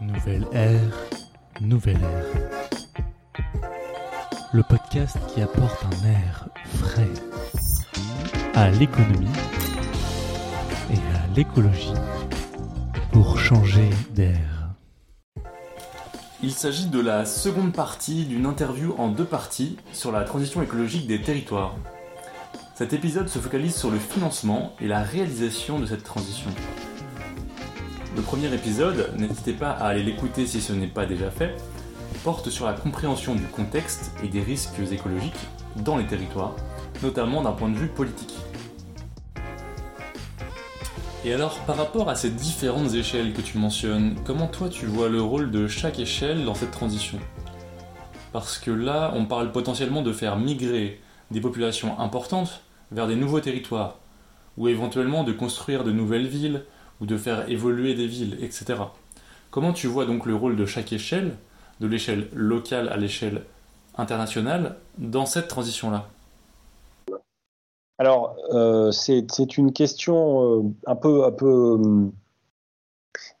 Nouvelle ère, nouvelle ère. Le podcast qui apporte un air frais à l'économie et à l'écologie pour changer d'air. Il s'agit de la seconde partie d'une interview en deux parties sur la transition écologique des territoires. Cet épisode se focalise sur le financement et la réalisation de cette transition. Le premier épisode, n'hésitez pas à aller l'écouter si ce n'est pas déjà fait, porte sur la compréhension du contexte et des risques écologiques dans les territoires, notamment d'un point de vue politique. Et alors, par rapport à ces différentes échelles que tu mentionnes, comment toi tu vois le rôle de chaque échelle dans cette transition? Parce que là, on parle potentiellement de faire migrer des populations importantes vers des nouveaux territoires, ou éventuellement de construire de nouvelles villes, ou de faire évoluer des villes, etc. Comment tu vois donc le rôle de chaque échelle, de l'échelle locale à l'échelle internationale, dans cette transition-là? Alors, euh, c'est une question euh, un peu, un peu euh,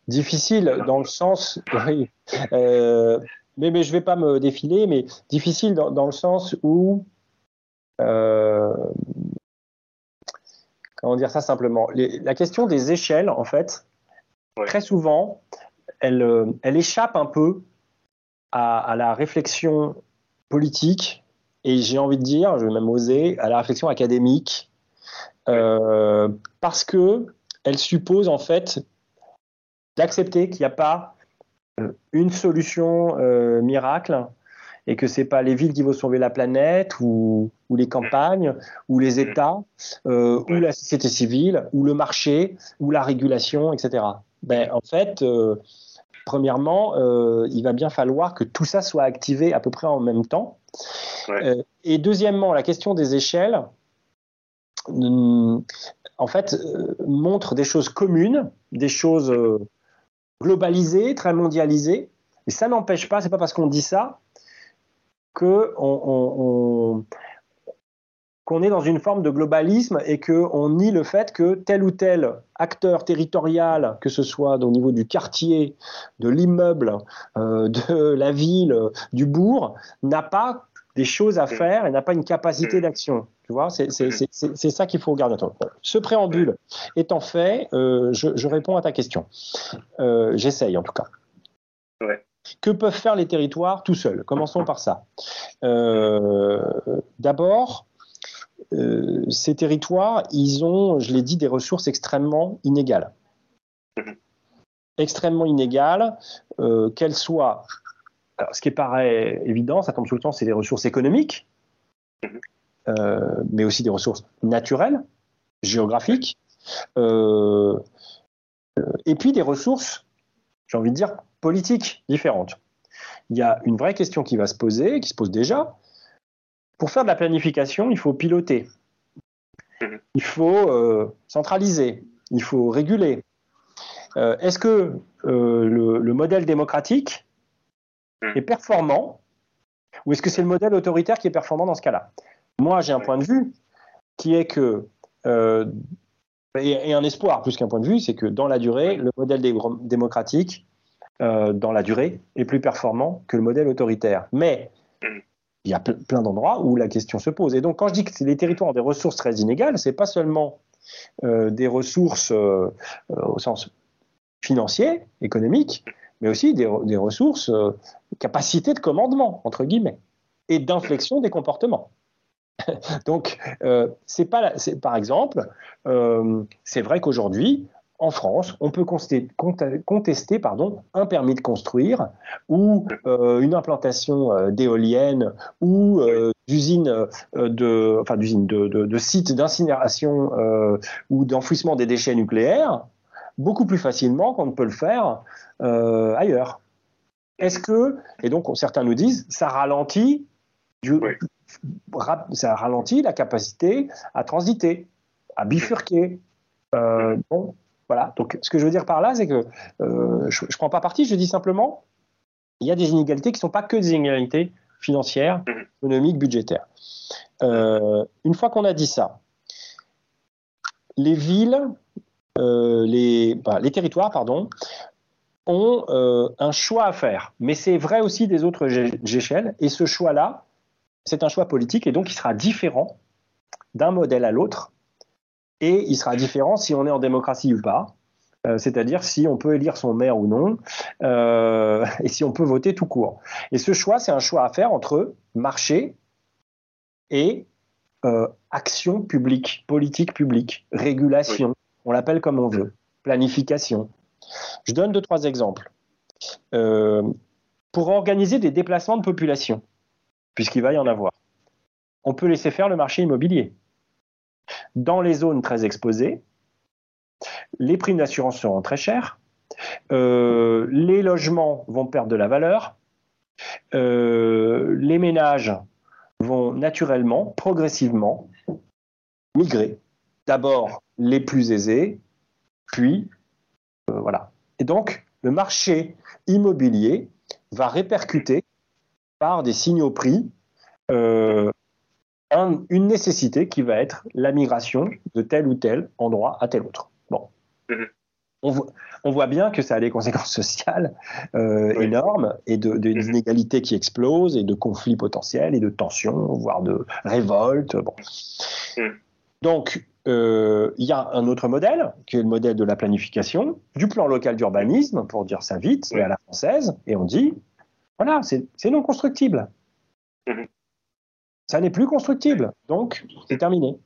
difficile dans le sens. Oui, euh, mais, mais je ne vais pas me défiler, mais difficile dans, dans le sens où comment dire ça simplement Les- La question des échelles, en fait, Ouais. très souvent, elle, euh, elle échappe un peu à, à la réflexion politique et j'ai envie de dire, je vais même oser, à la réflexion académique, euh, parce que elle suppose en fait d'accepter qu'il n'y a pas euh, une solution euh, miracle et que c'est pas les villes qui vont sauver la planète ou, ou les campagnes ou les États euh, ou la société civile ou le marché ou la régulation, etc. Ben, en fait, euh, premièrement, euh, il va bien falloir que tout ça soit activé à peu près en même temps. Ouais. Et deuxièmement, la question des échelles, hum, en fait, montre des choses communes, des choses globalisées, très mondialisées. Et ça n'empêche pas, c'est pas parce qu'on dit ça que on- qu'on est dans une forme de globalisme et qu'on nie le fait que tel ou tel acteur territorial, que ce soit au niveau du quartier, de l'immeuble, euh, de la ville, du bourg, n'a pas des choses à faire et n'a pas une capacité d'action. Tu vois, c'est c'est- ça qu'il faut regarder. Attends, Ce préambule étant fait, euh, je, je réponds à ta question. Euh, J'essaye en tout cas. Ouais. Que peuvent faire les territoires tout seuls? Commençons par ça. Euh, D'abord, euh, ces territoires, ils ont, je l'ai dit, des ressources extrêmement inégales. Extrêmement inégales, euh, qu'elles soient. alors, ce qui paraît évident, ça tombe sous le temps, c'est les ressources économiques, euh, mais aussi des ressources naturelles, géographiques, et puis des ressources, j'ai envie de dire, politiques différentes. Il y a une vraie question qui va se poser, qui se pose déjà, pour faire de la planification, il faut piloter. Mhm. Il faut euh, centraliser. Il faut réguler. Euh, Est-ce que euh, le, le modèle démocratique Mhm. est performant ou est-ce que c'est le modèle autoritaire qui est performant dans ce cas-là? Moi, j'ai un point de vue qui est que, et, et un espoir plus qu'un point de vue, c'est que dans la durée, le modèle dé- démocratique, dans la durée, est plus performant que le modèle autoritaire. Mais Mhm. Il y a ple- plein d'endroits où la question se pose. Et donc, quand je dis que les territoires ont des ressources très inégales, c'est pas seulement euh, des ressources euh, euh, au sens financier, économique, mais aussi des, ressources, euh, capacité de commandement, entre guillemets, et d'inflexion des comportements. Donc, c'est pas, par exemple, c'est vrai qu'aujourd'hui, en France, on peut contester, pardon, un permis de construire ou euh, une implantation euh, d'éoliennes ou euh, d'usines euh, de, enfin d'usines de, de, de sites d'incinération ou d'enfouissement des déchets nucléaires beaucoup plus facilement qu'on ne peut le faire ailleurs. Est-ce que, et donc certains nous disent, ça ralentit, du- Oui. ra- ça ralentit la capacité à transiter, à bifurquer. Bon, voilà. Donc, ce que je veux dire par là, c'est que euh, je ne prends pas parti, je dis simplement, il y a des inégalités qui ne sont pas que des inégalités financières, Mhm. économiques, budgétaires. Euh, une fois qu'on a dit ça, les villes, euh, les, bah, les territoires, pardon, ont euh, un choix à faire. Mais c'est vrai aussi des autres échelles. Et ce choix-là, c'est un choix politique et donc il sera différent d'un modèle à l'autre. Et il sera différent si on est en démocratie ou pas. Euh, c'est-à-dire si on peut élire son maire ou non, euh, et si on peut voter tout court. Et ce choix, c'est un choix à faire entre marché et euh, action publique, politique publique, régulation, on l'appelle comme on veut, planification. Je donne deux, trois exemples. Pour organiser des déplacements de population, puisqu'il va y en avoir, on peut laisser faire le marché immobilier. Dans les zones très exposées, les primes d'assurance seront très chères, euh, les logements vont perdre de la valeur, euh, les ménages vont naturellement, progressivement, migrer. D'abord les plus aisés, puis euh, voilà. Et donc, le marché immobilier va répercuter par des signaux prix un- une nécessité qui va être la migration de tel ou tel endroit à tel autre. Bon. Mhm. On, voit, on voit bien que ça a des conséquences sociales euh, Oui. énormes et de, de- Mhm. d'inégalités qui explosent et de conflits potentiels et de tensions, voire de révoltes. Bon. Mhm. Donc, euh, il y a un autre modèle, qui est le modèle de la planification, du plan local d'urbanisme, pour dire ça vite, et à la française, et on dit, voilà, c'est non constructible. Ça n'est plus constructible, donc c'est terminé.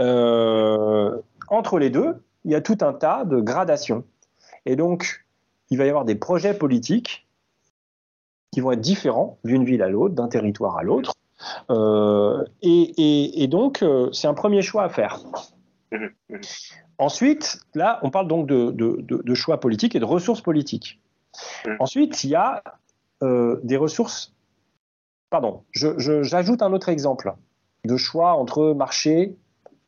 Euh, entre les deux, il y a tout un tas de gradations. Et donc, il va y avoir des projets politiques qui vont être différents d'une ville à l'autre, d'un territoire à l'autre. Euh, et, donc, euh, c'est un premier choix à faire. Ensuite, là, on parle donc de, choix politiques et de ressources politiques. Ensuite, il y a des ressources. Pardon, j'ajoute un autre exemple de choix entre marché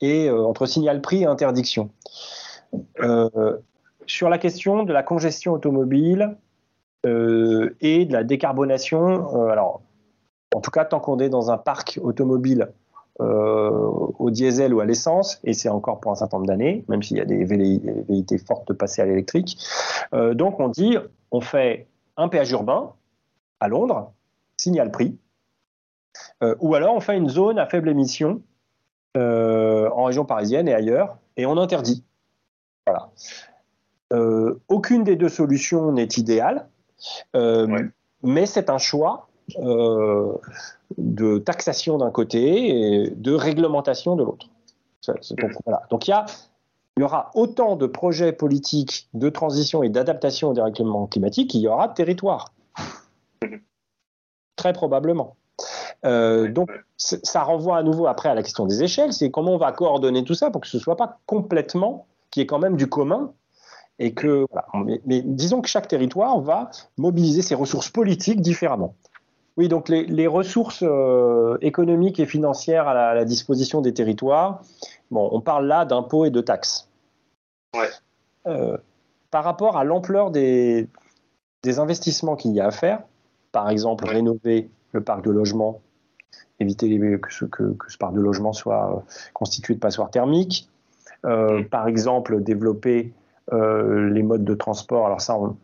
et euh, entre signal prix et interdiction. Euh, sur la question de la congestion automobile euh, et de la décarbonation, alors en tout cas tant qu'on est dans un parc automobile au diesel ou à l'essence, et c'est encore pour un certain nombre d'années, même s'il y a des velléi- des velléités fortes de passer à l'électrique. Donc on dit, on fait un péage urbain à Londres, signal prix, euh, ou alors on fait une zone à faible émission euh, en région parisienne et ailleurs, et on interdit. Voilà. Euh, aucune des deux solutions n'est idéale, Ouais. mais c'est un choix de taxation d'un côté et de réglementation de l'autre. Donc, voilà. Donc il y, a, il y aura autant de projets politiques de transition et d'adaptation au dérèglement climatique qu'il y aura de territoire. Très probablement. Euh, donc ça renvoie à nouveau après à la question des échelles, c'est comment on va coordonner tout ça pour que ce ne soit pas complètement, qu'il y ait quand même du commun. Et que, voilà. mais, mais disons que chaque territoire va mobiliser ses ressources politiques différemment. Oui, donc les, les ressources euh, économiques et financières à la, à la disposition des territoires, bon, on parle là d'impôts et de taxes. Ouais. Euh, par rapport à l'ampleur des, des investissements qu'il y a à faire, par exemple Ouais. rénover le parc de logement, éviter les- que, ce, que, que ce parc de logement soit euh, constitué de passoires thermiques, euh, Mm. par exemple développer euh, les modes de transport. Alors ça, on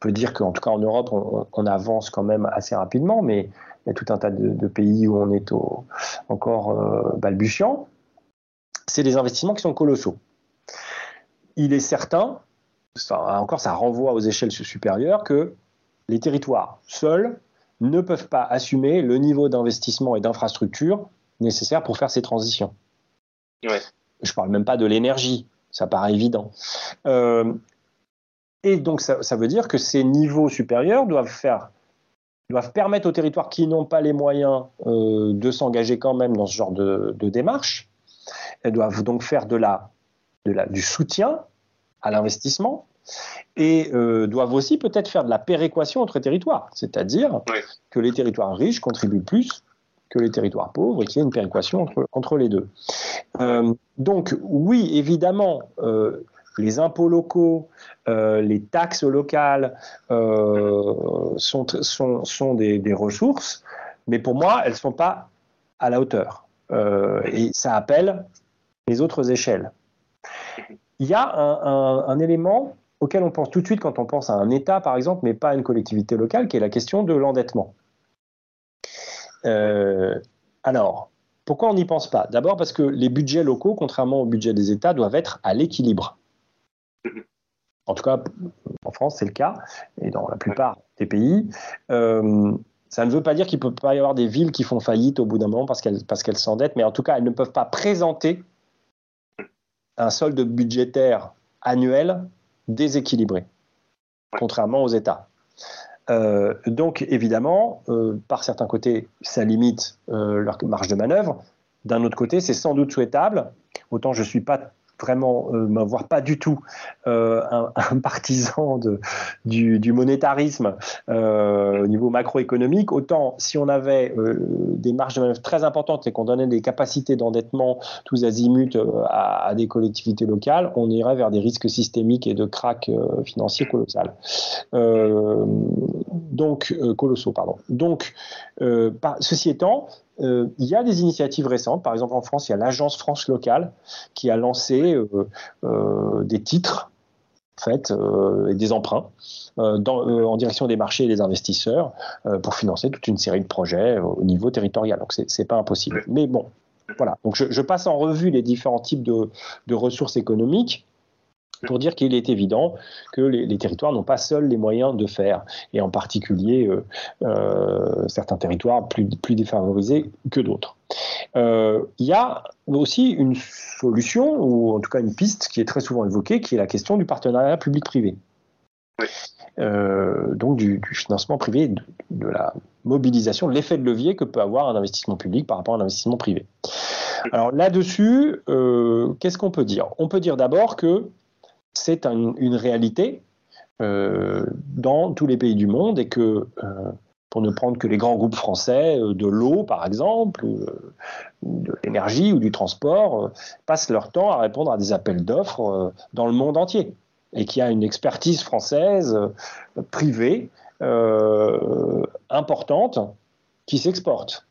peut dire qu'en tout cas en Europe, on, on avance quand même assez rapidement, mais il y a tout un tas de, de pays où on est au- encore euh, balbutiant. C'est des investissements qui sont colossaux. Il est certain, ça, encore ça renvoie aux échelles supérieures, que les territoires seuls ne peuvent pas assumer le niveau d'investissement et d'infrastructure nécessaire pour faire ces transitions. Ouais. Je ne parle même pas de l'énergie, ça paraît évident. Euh, et donc ça, ça veut dire que ces niveaux supérieurs doivent faire doivent permettre aux territoires qui n'ont pas les moyens euh, de s'engager quand même dans ce genre de, de démarche. Elles doivent donc faire de la, de la, du soutien à l'investissement et euh, doivent aussi peut-être faire de la péréquation entre territoires, c'est-à-dire Oui. que les territoires riches contribuent plus que les territoires pauvres et qu'il y ait une péréquation entre, entre les deux. Euh, donc oui, évidemment, euh, les impôts locaux, euh, les taxes locales sont, sont, sont des, des ressources, mais pour moi, elles ne sont pas à la hauteur. Et ça appelle les autres échelles. Il y a un, un- un élément auquel on pense tout de suite quand on pense à un État, par exemple, mais pas à une collectivité locale, qui est la question de l'endettement. Euh, alors, pourquoi on n'y pense pas? D'abord parce que les budgets locaux, contrairement au budget des États, doivent être à l'équilibre. En tout cas, en France, c'est le cas, et dans la plupart des pays. Euh, ça ne veut pas dire qu'il ne peut pas y avoir des villes qui font faillite au bout d'un moment parce qu'elles parce qu'elles s'endettent, mais en tout cas, elles ne peuvent pas présenter un solde budgétaire annuel déséquilibré, contrairement aux États. Euh, donc évidemment, euh, par certains côtés, ça limite euh, leur marge de manœuvre. D'un autre côté, c'est sans doute souhaitable. Autant je ne suis pas vraiment, euh, voire pas du tout, euh, un, partisan du, monétarisme euh, au niveau macroéconomique. Autant si on avait des marges de manœuvre très importantes et qu'on donnait des capacités d'endettement tous azimuts à, des collectivités locales, on irait vers des risques systémiques et de crack euh, financiers colossal. donc colossaux, pardon. Donc, ceci étant, euh, il y a des initiatives récentes. Par exemple, en France, il y a l'agence France locale qui a lancé euh, euh, des titres en fait, euh, et des emprunts dans, en direction des marchés et des investisseurs pour financer toute une série de projets au niveau territorial. Donc, c'est pas impossible. Mais bon, voilà. Donc, je, je, passe en revue les différents types de, de ressources économiques pour dire qu'il est évident que les, les territoires n'ont pas seuls les moyens de faire, et en particulier euh, euh, certains territoires plus, plus défavorisés que d'autres. Euh, il y a aussi une solution, ou en tout cas une piste qui est très souvent évoquée, qui est la question du partenariat public-privé. Oui. Euh, donc du, du, financement privé, de, de la mobilisation, de l'effet de levier que peut avoir un investissement public par rapport à un investissement privé. Alors là-dessus, euh, qu'est-ce qu'on peut dire? On peut dire d'abord que c'est un, une réalité euh, dans tous les pays du monde et que, euh, pour ne prendre que les grands groupes français, euh, de l'eau par exemple, de l'énergie ou du transport, passent leur temps à répondre à des appels d'offres dans le monde entier et qui a une expertise française privée importante qui s'exporte.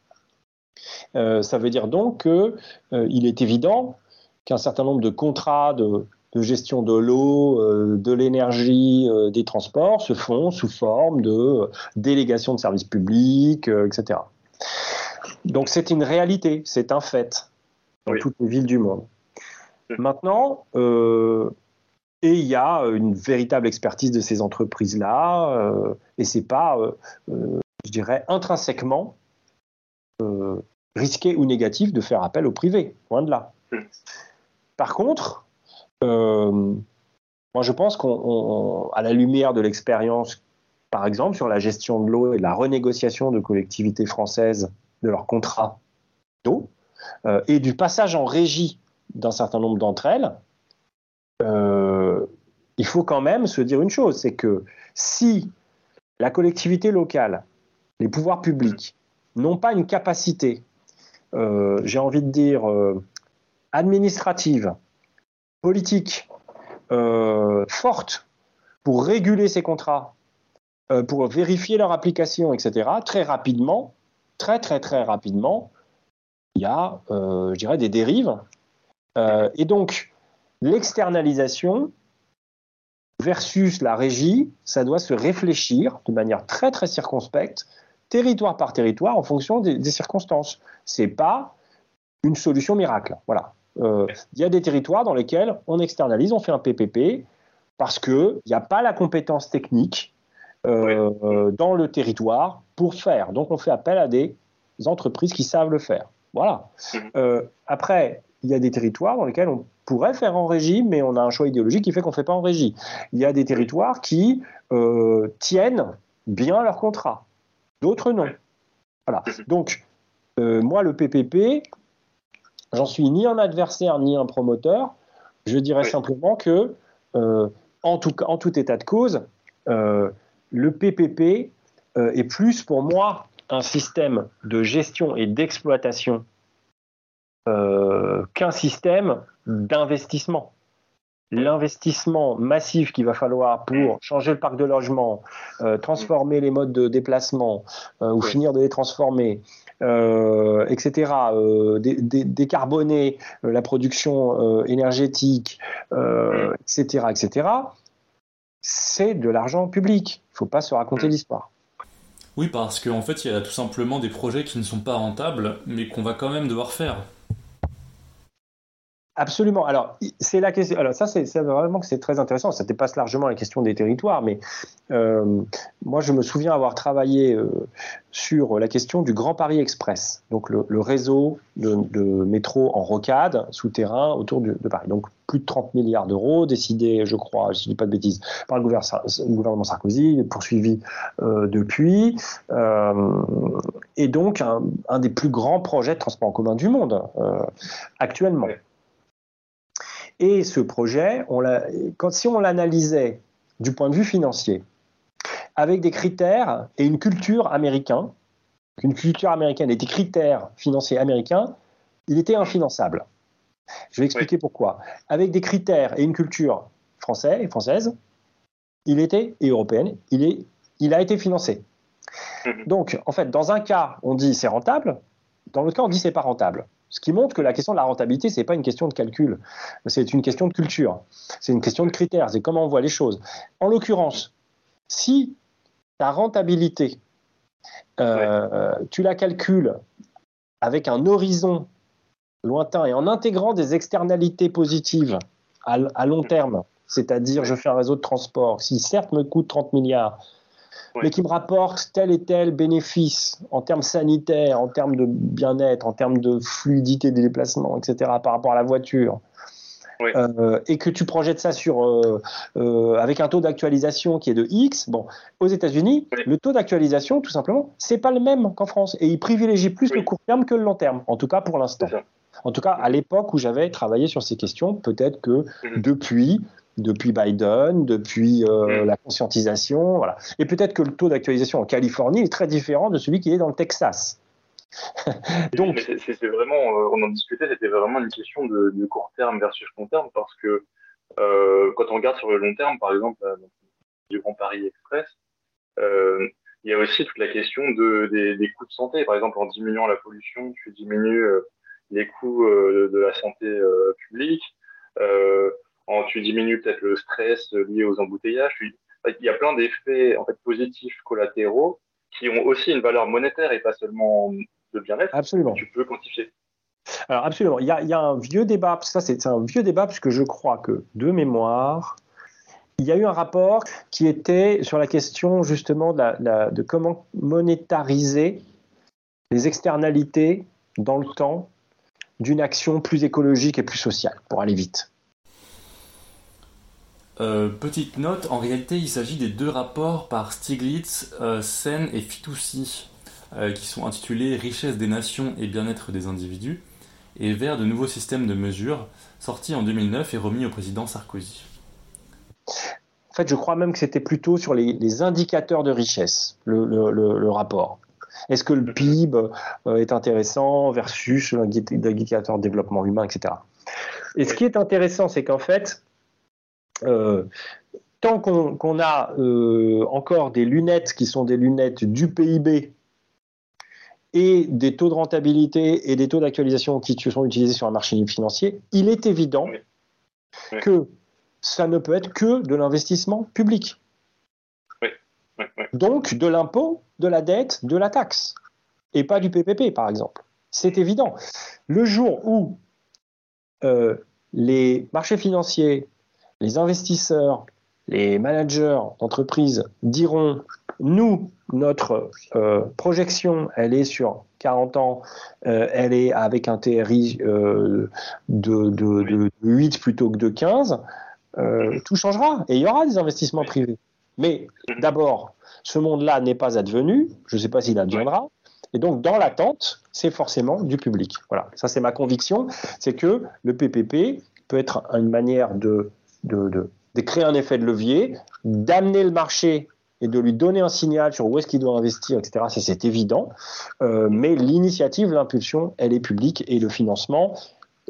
ça veut dire donc qu'il est évident qu'un certain nombre de contrats de, de gestion de l'eau, euh, de l'énergie, euh, des transports se font sous forme de euh, délégation de services publics, etc. Donc c'est une réalité, c'est un fait dans oui. toutes les villes du monde. Maintenant, et il y a une véritable expertise de ces entreprises-là, et c'est pas, je dirais, intrinsèquement risqué ou négatif de faire appel au privé, loin de là. Par contre, moi, je pense qu'à la lumière de l'expérience, par exemple, sur la gestion de l'eau et la renégociation de collectivités françaises de leurs contrats d'eau, euh, et du passage en régie d'un certain nombre d'entre elles, euh, il faut quand même se dire une chose, c'est que si la collectivité locale, les pouvoirs publics, n'ont pas une capacité, euh, j'ai envie de dire, euh, administrative, politique euh, forte pour réguler ces contrats, euh, pour vérifier leur application, etc., très rapidement, très très très rapidement, il y a, euh, je dirais, des dérives. Et donc, l'externalisation versus la régie, ça doit se réfléchir de manière très très circonspecte, territoire par territoire, en fonction des, des circonstances. C'est pas une solution miracle. Voilà. Euh, il y a des territoires dans lesquels on externalise, on fait un PPP parce qu'il n'y a pas la compétence technique euh, dans le territoire pour faire. Donc on fait appel à des entreprises qui savent le faire. Voilà. Euh, après, il y a des territoires dans lesquels on pourrait faire en régie, mais on a un choix idéologique qui fait qu'on ne fait pas en régie. Il y a des territoires qui euh, tiennent bien leur contrat, d'autres non. Voilà. Donc, euh, moi, le PPP, J'en suis ni un adversaire ni un promoteur. Je dirais oui. simplement que, euh, en, tout, en, tout, état de cause, euh, le PPP euh, est plus pour moi un système de gestion et d'exploitation qu'un système d'investissement. L'investissement massif qu'il va falloir pour changer le parc de logement, euh, transformer les modes de déplacement ou oui. finir de les transformer, euh, etc., euh, dé dé décarboner euh, la production euh, énergétique, etc., etc., c'est de l'argent public. Il ne faut pas se raconter Mm. l'histoire. Oui, parce qu'en fait, il y a tout simplement des projets qui ne sont pas rentables, mais qu'on va quand même devoir faire. Absolument. Alors, c'est la question. Alors, ça, c'est vraiment que c'est très intéressant. Ça dépasse largement la question des territoires, mais euh, moi, je me souviens avoir travaillé euh, sur la question du Grand Paris Express, donc le, le réseau de, de métro en rocade souterrain autour de, Paris. Donc, plus de 30 milliards d'euros, décidés, je crois, je ne dis pas de bêtises, par le gouvernement, le gouvernement Sarkozy, poursuivi euh, depuis, euh, et donc un, un des plus grands projets de transport en commun du monde euh, actuellement. Et ce projet, on quand, si on l'analysait du point de vue financier, avec des critères et une culture américaine, une culture américaine et des critères financiers américains, il était infinançable. Je vais expliquer pourquoi. Avec des critères et une culture française et française, il était et européenne, il, est, il a été financé. Mhm. Donc, en fait, dans un cas, on dit c'est rentable, dans l'autre cas, on dit c'est pas rentable. Ce qui montre que la question de la rentabilité, c'est pas une question de calcul, c'est une question de culture, c'est une question de critères, c'est comment on voit les choses. En l'occurrence, si ta rentabilité, euh, tu la calcules avec un horizon lointain et en intégrant des externalités positives à, à long terme, c'est-à-dire je fais un réseau de transport qui certes me coûte 30 milliards, Ouais. mais qui me rapporte tel et tel bénéfice en termes sanitaires, en termes de bien-être, en termes de fluidité des déplacements, etc., par rapport à la voiture, euh, et que tu projettes ça sur, euh, euh, avec un taux d'actualisation qui est de X, bon, aux États-Unis, Oui. le taux d'actualisation, tout simplement, c'est pas le même qu'en France, et ils privilégient plus Oui. le court terme que le long terme, en tout cas pour l'instant. En tout cas, à l'époque où j'avais travaillé sur ces questions, peut-être que Mhm. depuis, depuis Biden, depuis euh, Mhm. la conscientisation, voilà. Et peut-être que le taux d'actualisation en Californie est très différent de celui qui est dans le Texas. Donc- Mais c'est- vraiment, euh, on en discutait, c'était vraiment une question de, de court terme versus long terme parce que euh, quand on regarde sur le long terme, par exemple, euh, du Grand Paris Express, euh, il y a aussi toute la question de, des, des coûts de santé. Par exemple, en diminuant la pollution, tu diminues euh, les coûts euh, de la santé euh, publique. Euh, en, tu diminues peut-être le stress lié aux embouteillages. Tu- il y a plein d'effets en fait positifs collatéraux qui ont aussi une valeur monétaire et pas seulement de bien-être Absolument. tu peux quantifier. Alors absolument. Il y a, il y a un vieux débat, ça c'est c'est un vieux débat puisque je crois que de mémoire, il y a eu un rapport qui était sur la question justement de, la- la- de comment monétariser les externalités dans le temps d'une action plus écologique et plus sociale, pour aller vite. Euh, petite note, en réalité, il s'agit des deux rapports par Stiglitz, euh, Sen et Fitoussi, euh, qui sont intitulés Richesse des nations et bien-être des individus, et vers de nouveaux systèmes de mesure, sortis en 2009 et remis au président Sarkozy. En fait, je crois même que c'était plutôt sur les, indicateurs de richesse, le, le- rapport. Est-ce que le PIB est intéressant versus l'indicateur de développement humain, etc. Et ce qui est intéressant, c'est qu'en fait, tant qu'on a euh, encore des lunettes qui sont des lunettes du PIB et des taux de rentabilité et des taux d'actualisation qui sont utilisés sur un marché financier, il est évident Oui. Oui. que ça ne peut être que de l'investissement public. Donc de l'impôt, de la dette, de la taxe, et pas du PPP par exemple. C'est évident. Le jour où euh, les marchés financiers, les investisseurs, les managers d'entreprises diront nous, notre euh, projection, elle est sur 40 ans, euh, elle est avec un TRI euh, de, de- de 8 plutôt que de 15, euh, tout changera et il y aura des investissements privés. Mais d'abord, ce monde-là n'est pas advenu, je ne sais pas s'il adviendra, et donc dans l'attente, c'est forcément du public. Voilà, ça c'est ma conviction, c'est que le PPP peut être une manière de, de, de- de créer un effet de levier, d'amener le marché et de lui donner un signal sur où est-ce qu'il doit investir, etc. Ça, c'est évident. Euh, mais l'initiative, l'impulsion, elle est publique et le financement,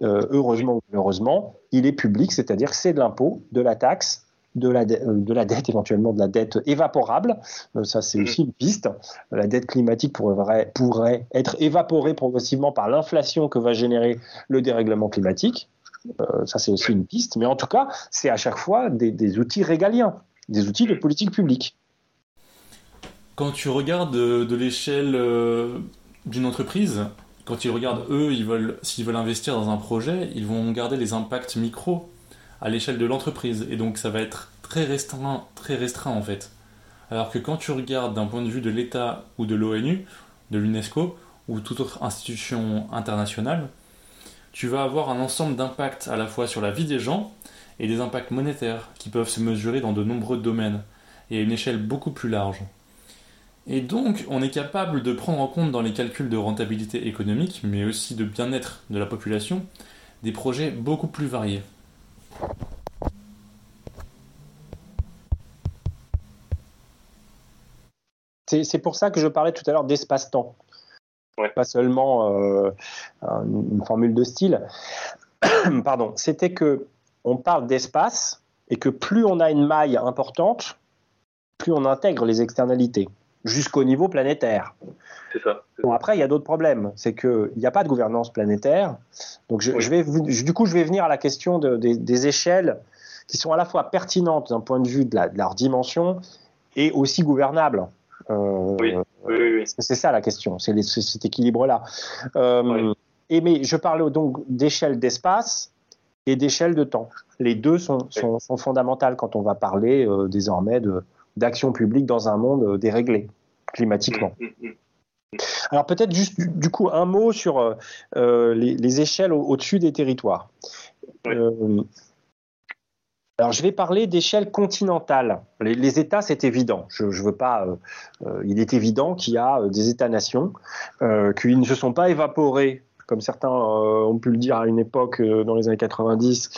euh, heureusement ou malheureusement, il est public, c'est-à-dire que c'est de l'impôt, de la taxe, de la, de, euh, de la dette, éventuellement de la dette évaporable. Euh, ça, c'est Mhm. aussi une piste. La dette climatique pourrait, pourrait être évaporée progressivement par l'inflation que va générer le dérèglement climatique. Euh, ça, c'est aussi une piste. Mais en tout cas, c'est à chaque fois des, des outils régaliens. des outils de politique publique. Quand tu regardes de, l'échelle euh, d'une entreprise, quand ils regardent eux, ils veulent, s'ils veulent investir dans un projet, ils vont garder les impacts micro à l'échelle de l'entreprise. Et donc ça va être très restreint, très restreint en fait. Alors que quand tu regardes d'un point de vue de l'État ou de l'ONU, de l'UNESCO ou toute autre institution internationale, tu vas avoir un ensemble d'impacts à la fois sur la vie des gens et des impacts monétaires qui peuvent se mesurer dans de nombreux domaines et à une échelle beaucoup plus large. Et donc, on est capable de prendre en compte dans les calculs de rentabilité économique, mais aussi de bien-être de la population, des projets beaucoup plus variés. C'est pour ça que je parlais tout à l'heure d'espace-temps. Pas seulement euh, une formule de style. Pardon. C'était que on parle d'espace et que plus on a une maille importante, plus on intègre les externalités jusqu'au niveau planétaire. C'est ça. Bon, après, il y a d'autres problèmes. C'est qu'il n'y a pas de gouvernance planétaire. Donc, je, vais, du coup, je vais venir à la question des, échelles qui sont à la fois pertinentes d'un point de vue de, leur dimension et aussi gouvernables. Euh, oui, oui, oui. C'est ça la question, c'est cet équilibre-là. Euh, et mais je parlais donc d'échelle d'espace et d'échelle de temps. Les deux sont, sont, fondamentales quand on va parler euh, désormais d'action publique dans un monde euh, déréglé climatiquement. Mm, mm, mm. Alors peut-être juste du, coup un mot sur euh, les, échelles au-dessus des territoires. Alors je vais parler d'échelle continentale. Les, États, c'est évident. Je, veux pas. il est évident qu'il y a des États-nations qui ne se sont pas évaporés comme certains ont pu le dire à une époque dans les années 90,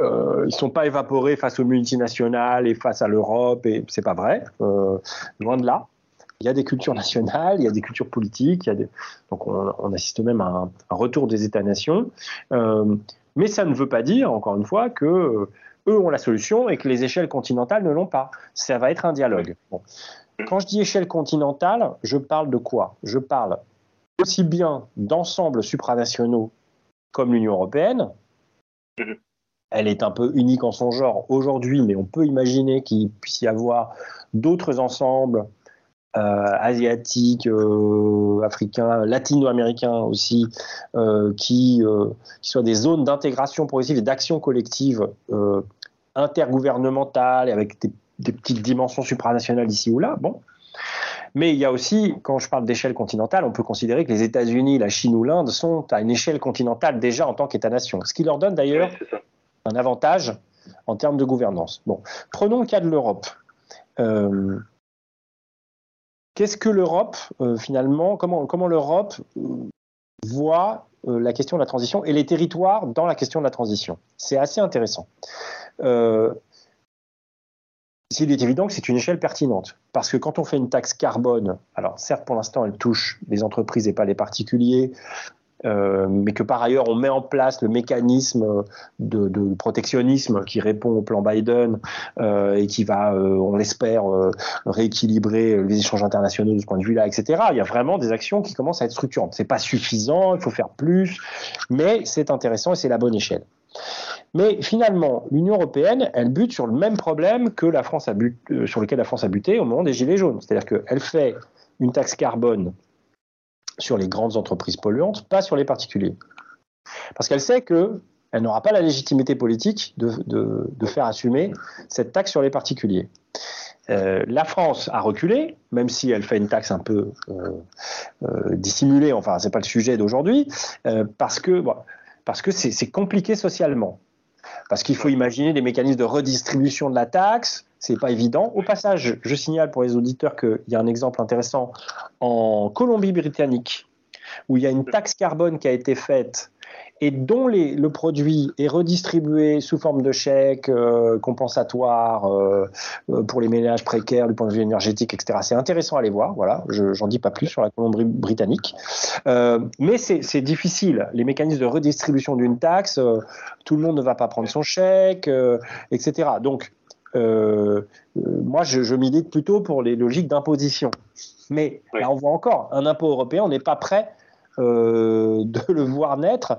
euh, ils sont pas évaporés face aux multinationales et face à l'Europe, et c'est pas vrai, euh, loin de là. Il y a des cultures nationales, il y a des cultures politiques, il y a des... donc on, assiste même à un, retour des États-nations. Mais ça ne veut pas dire, encore une fois, que euh, eux ont la solution et que les échelles continentales ne l'ont pas. Ça va être un dialogue. Bon. Quand je dis échelle continentale, je parle de quoi? Je parle aussi bien d'ensembles supranationaux comme l'Union européenne, mm-hmm elle est un peu unique en son genre aujourd'hui, mais on peut imaginer qu'il puisse y avoir d'autres ensembles asiatiques, euh, africains, latino-américains aussi, euh, qui, soient des zones d'intégration progressive et d'action collective intergouvernementale avec des, des, petites dimensions supranationales ici ou là. Bon. Mais il y a aussi, quand je parle d'échelle continentale, on peut considérer que les États-Unis, la Chine ou l'Inde sont à une échelle continentale déjà en tant qu'État-nation. Ce qui leur donne d'ailleurs un avantage en termes de gouvernance. Bon, prenons le cas de l'Europe. Euh, qu'est-ce que l'Europe, euh, finalement, comment, l'Europe euh, voit la question de la transition et les territoires dans la question de la transition? C'est assez intéressant. il est évident que c'est une échelle pertinente, parce que quand on fait une taxe carbone, alors certes pour l'instant elle touche les entreprises et pas les particuliers, euh, mais que par ailleurs on met en place le mécanisme de, protectionnisme qui répond au plan Biden euh, et qui va, euh, on l'espère, rééquilibrer les échanges internationaux de ce point de vue-là, etc. Il y a vraiment des actions qui commencent à être structurantes. C'est pas suffisant, il faut faire plus, mais c'est intéressant et c'est la bonne échelle. Mais finalement, l'Union européenne, elle bute sur le même problème que la France a sur lequel la France a buté au moment des Gilets jaunes. C'est-à-dire qu'elle fait une taxe carbone sur les grandes entreprises polluantes, pas sur les particuliers. Parce qu'elle sait qu'elle n'aura pas la légitimité politique de, faire assumer cette taxe sur les particuliers. Euh, la France a reculé, même si elle fait une taxe un peu euh, euh, dissimulée, enfin c'est pas le sujet d'aujourd'hui, parce que parce que c'est compliqué socialement. Parce qu'il faut imaginer des mécanismes de redistribution de la taxe, c'est pas évident. Au passage, je signale pour les auditeurs qu'il y a un exemple intéressant en Colombie-Britannique, où il y a une taxe carbone qui a été faite et dont le produit est redistribué sous forme de chèques euh, compensatoires euh, euh, pour les ménages précaires du point de vue énergétique, etc. C'est intéressant à aller voir. Voilà, je n'en dis pas plus sur la Colombie-Britannique, mais c'est difficile. Les mécanismes de redistribution d'une taxe, tout le monde ne va pas prendre son chèque, etc. Donc moi, je, milite plutôt pour les logiques d'imposition. Mais là, on voit encore, un impôt européen, on n'est pas prêt de le voir naître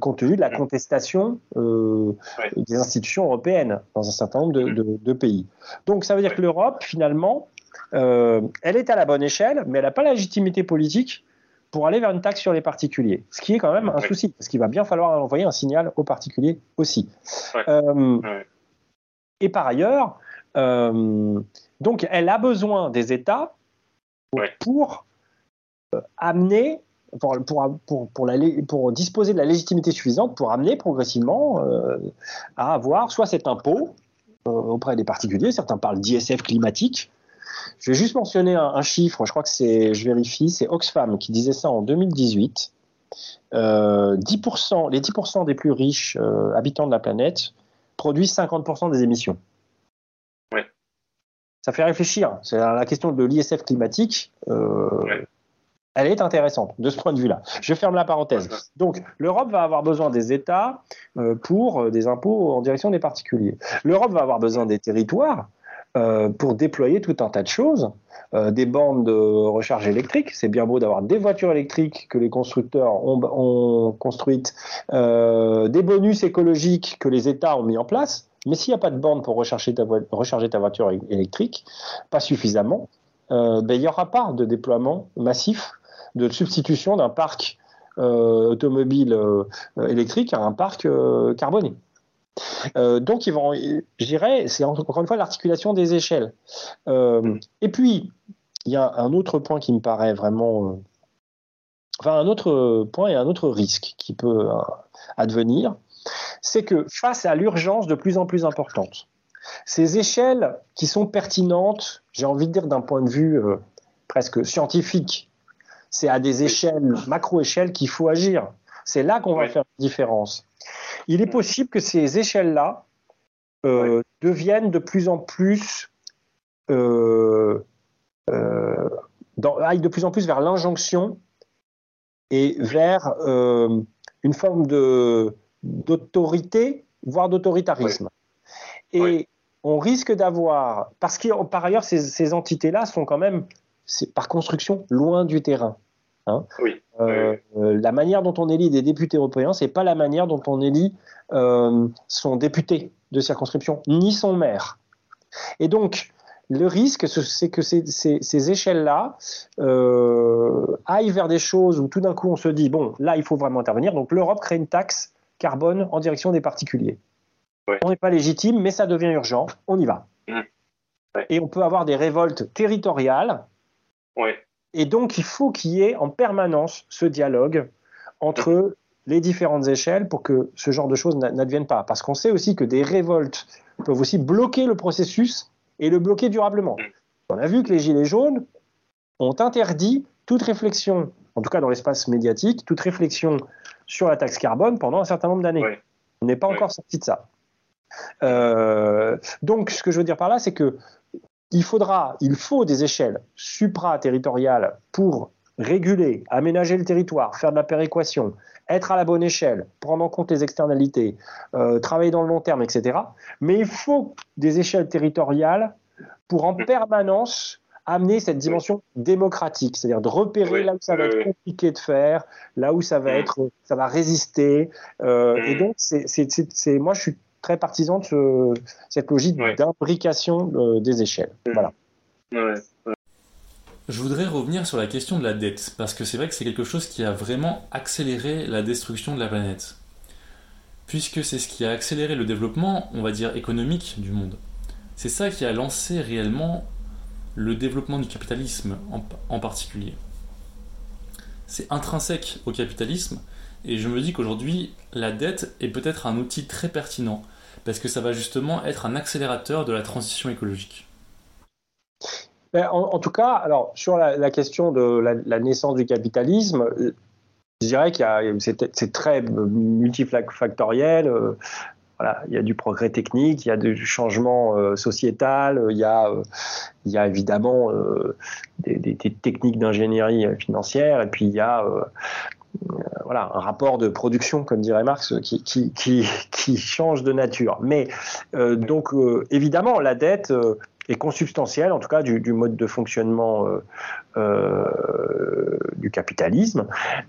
compte tenu de la contestation des institutions européennes dans un certain nombre de, pays. Donc ça veut dire que l'Europe, finalement, elle est à la bonne échelle, mais elle n'a pas la légitimité politique pour aller vers une taxe sur les particuliers. Ce qui est quand même un souci, parce qu'il va bien falloir envoyer un signal aux particuliers aussi. Et par ailleurs, donc elle a besoin des États pour euh, amener, pour, pour, pour, la, pour, disposer de la légitimité suffisante pour amener progressivement euh, à avoir soit cet impôt euh, auprès des particuliers, certains parlent d'ISF climatique. Je vais juste mentionner un, chiffre, je crois que c'est, je vérifie, c'est Oxfam qui disait ça en 2018. 10%, les 10% des plus riches habitants de la planète produisent 50% des émissions ça fait réfléchir. C'est la question de l'ISF climatique. Euh, elle est intéressante de ce point de vue-là. Je ferme la parenthèse. Donc, l'Europe va avoir besoin des États euh, pour euh, des impôts en direction des particuliers. L'Europe va avoir besoin des territoires pour déployer tout un tas de choses. des bandes de recharge électrique. C'est bien beau d'avoir des voitures électriques que les constructeurs ont, ont construites, des bonus écologiques que les États ont mis en place. Mais s'il n'y a pas de borne pour recharger ta, voiture électrique, pas suffisamment, euh, ben, il n'y aura pas de déploiement massif de substitution d'un parc euh, automobile euh, électrique à un parc carboné. Donc, ils vont, je dirais, c'est encore une fois l'articulation des échelles. et puis, il y a un autre point qui me paraît vraiment. enfin, un autre point et un autre risque qui peut advenir, c'est que face à l'urgence de plus en plus importante, ces échelles qui sont pertinentes, j'ai envie de dire d'un point de vue euh, presque scientifique, c'est à des échelles, macro-échelles qu'il faut agir. C'est là qu'on va faire une différence. Il est possible que ces échelles-là euh, deviennent de plus en plus euh, aillent de plus en plus vers l'injonction et vers une forme de d'autorité, voire d'autoritarisme. Et on risque d'avoir, parce que par ailleurs, ces, entités-là sont quand même, par construction, loin du terrain. Hein. Euh, euh, la manière dont on élit des députés européens, c'est pas la manière dont on élit euh, son député de circonscription, ni son maire. Et donc, le risque, c'est que ces, ces échelles-là aillent vers des choses où tout d'un coup on se dit, bon, là, il faut vraiment intervenir. Donc l'Europe crée une taxe carbone en direction des particuliers. On n'est pas légitime, mais ça devient urgent, on y va. Mmh. Et on peut avoir des révoltes territoriales. Et donc, il faut qu'il y ait en permanence ce dialogue entre les différentes échelles pour que ce genre de choses n'adviennent pas. Parce qu'on sait aussi que des révoltes peuvent aussi bloquer le processus et le bloquer durablement. On a vu que les Gilets jaunes ont interdit toute réflexion, en tout cas dans l'espace médiatique, toute réflexion sur la taxe carbone pendant un certain nombre d'années. On n'est pas encore sorti de ça. Euh, donc, ce que je veux dire par là, c'est que il faudra, il faut des échelles supra-territoriales pour réguler, aménager le territoire, faire de la péréquation, être à la bonne échelle, prendre en compte les externalités, euh, travailler dans le long terme, etc. Mais il faut des échelles territoriales pour en permanence amener cette dimension démocratique, c'est-à-dire de repérer là où ça va être compliqué de faire, là où ça va mm. être, ça va résister. Euh, et mm. donc, c'est, moi, je suis très partisan de cette logique d'imbrication euh, des échelles. Mm. Voilà. Je voudrais revenir sur la question de la dette, parce que c'est vrai que c'est quelque chose qui a vraiment accéléré la destruction de la planète. Puisque c'est ce qui a accéléré le développement, on va dire, économique du monde. C'est ça qui a lancé réellement le développement du capitalisme en, particulier. C'est intrinsèque au capitalisme et je me dis qu'aujourd'hui la dette est peut-être un outil très pertinent parce que ça va justement être un accélérateur de la transition écologique. Ben, en, tout cas, alors sur la, question de la, naissance du capitalisme, je dirais que c'est très multifactoriel. Euh, voilà, il y a du progrès technique, il y a du changement euh, sociétal, il y a, euh, il y a évidemment euh, des, techniques d'ingénierie financière, et puis il y a voilà, un rapport de production, comme dirait Marx, qui, qui, qui, qui change de nature. Mais donc, évidemment, la dette et consubstantielle, en tout cas, du, mode de fonctionnement du capitalisme.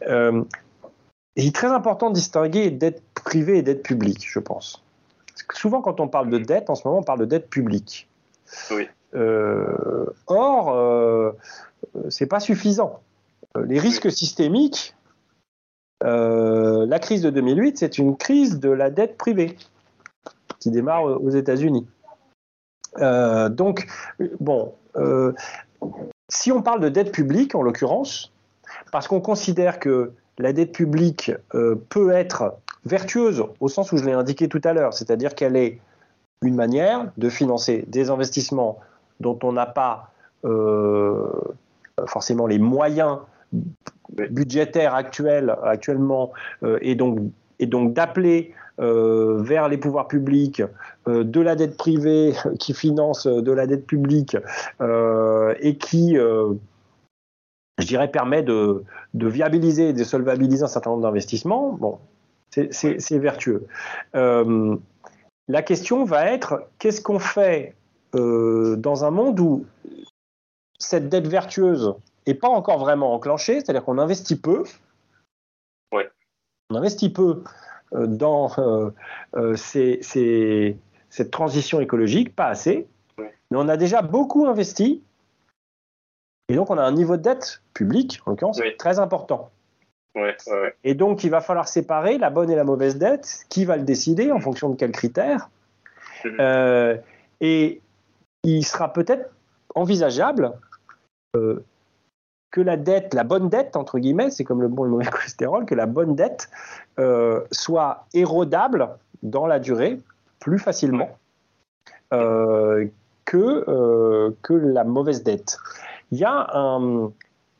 il est très important de distinguer dette privée et dette publique, je pense. souvent, quand on parle de dette, en ce moment, on parle de dette publique. Oui. or, c'est pas suffisant. Les risques systémiques, euh, la crise de 2008, c'est une crise de la dette privée qui démarre aux États-Unis. Euh, donc, bon, euh, si on parle de dette publique, en l'occurrence, parce qu'on considère que la dette publique peut être vertueuse au sens où je l'ai indiqué tout à l'heure, c'est-à-dire qu'elle est une manière de financer des investissements dont on n'a pas forcément les moyens budgétaire actuel, actuellement euh, et donc, et donc d'appeler euh, vers les pouvoirs publics euh, de la dette privée qui finance de la dette publique et qui, je dirais, permet de, de, viabiliser et de solvabiliser un certain nombre d'investissements, bon, c'est vertueux. la question va être qu'est-ce qu'on fait dans un monde où cette dette vertueuse et pas encore vraiment enclenché, c'est-à-dire qu'on investit peu. On investit peu euh, dans euh, euh, cette transition écologique, pas assez, mais on a déjà beaucoup investi, et donc on a un niveau de dette publique, en l'occurrence, très important. Et donc il va falloir séparer la bonne et la mauvaise dette, qui va le décider, en fonction de quels critères? Mhm. et il sera peut-être envisageable que la dette, la bonne dette, entre guillemets, c'est comme le bon cholestérol, que la bonne dette euh, soit érodable dans la durée plus facilement euh, que, euh, que la mauvaise dette. Il y a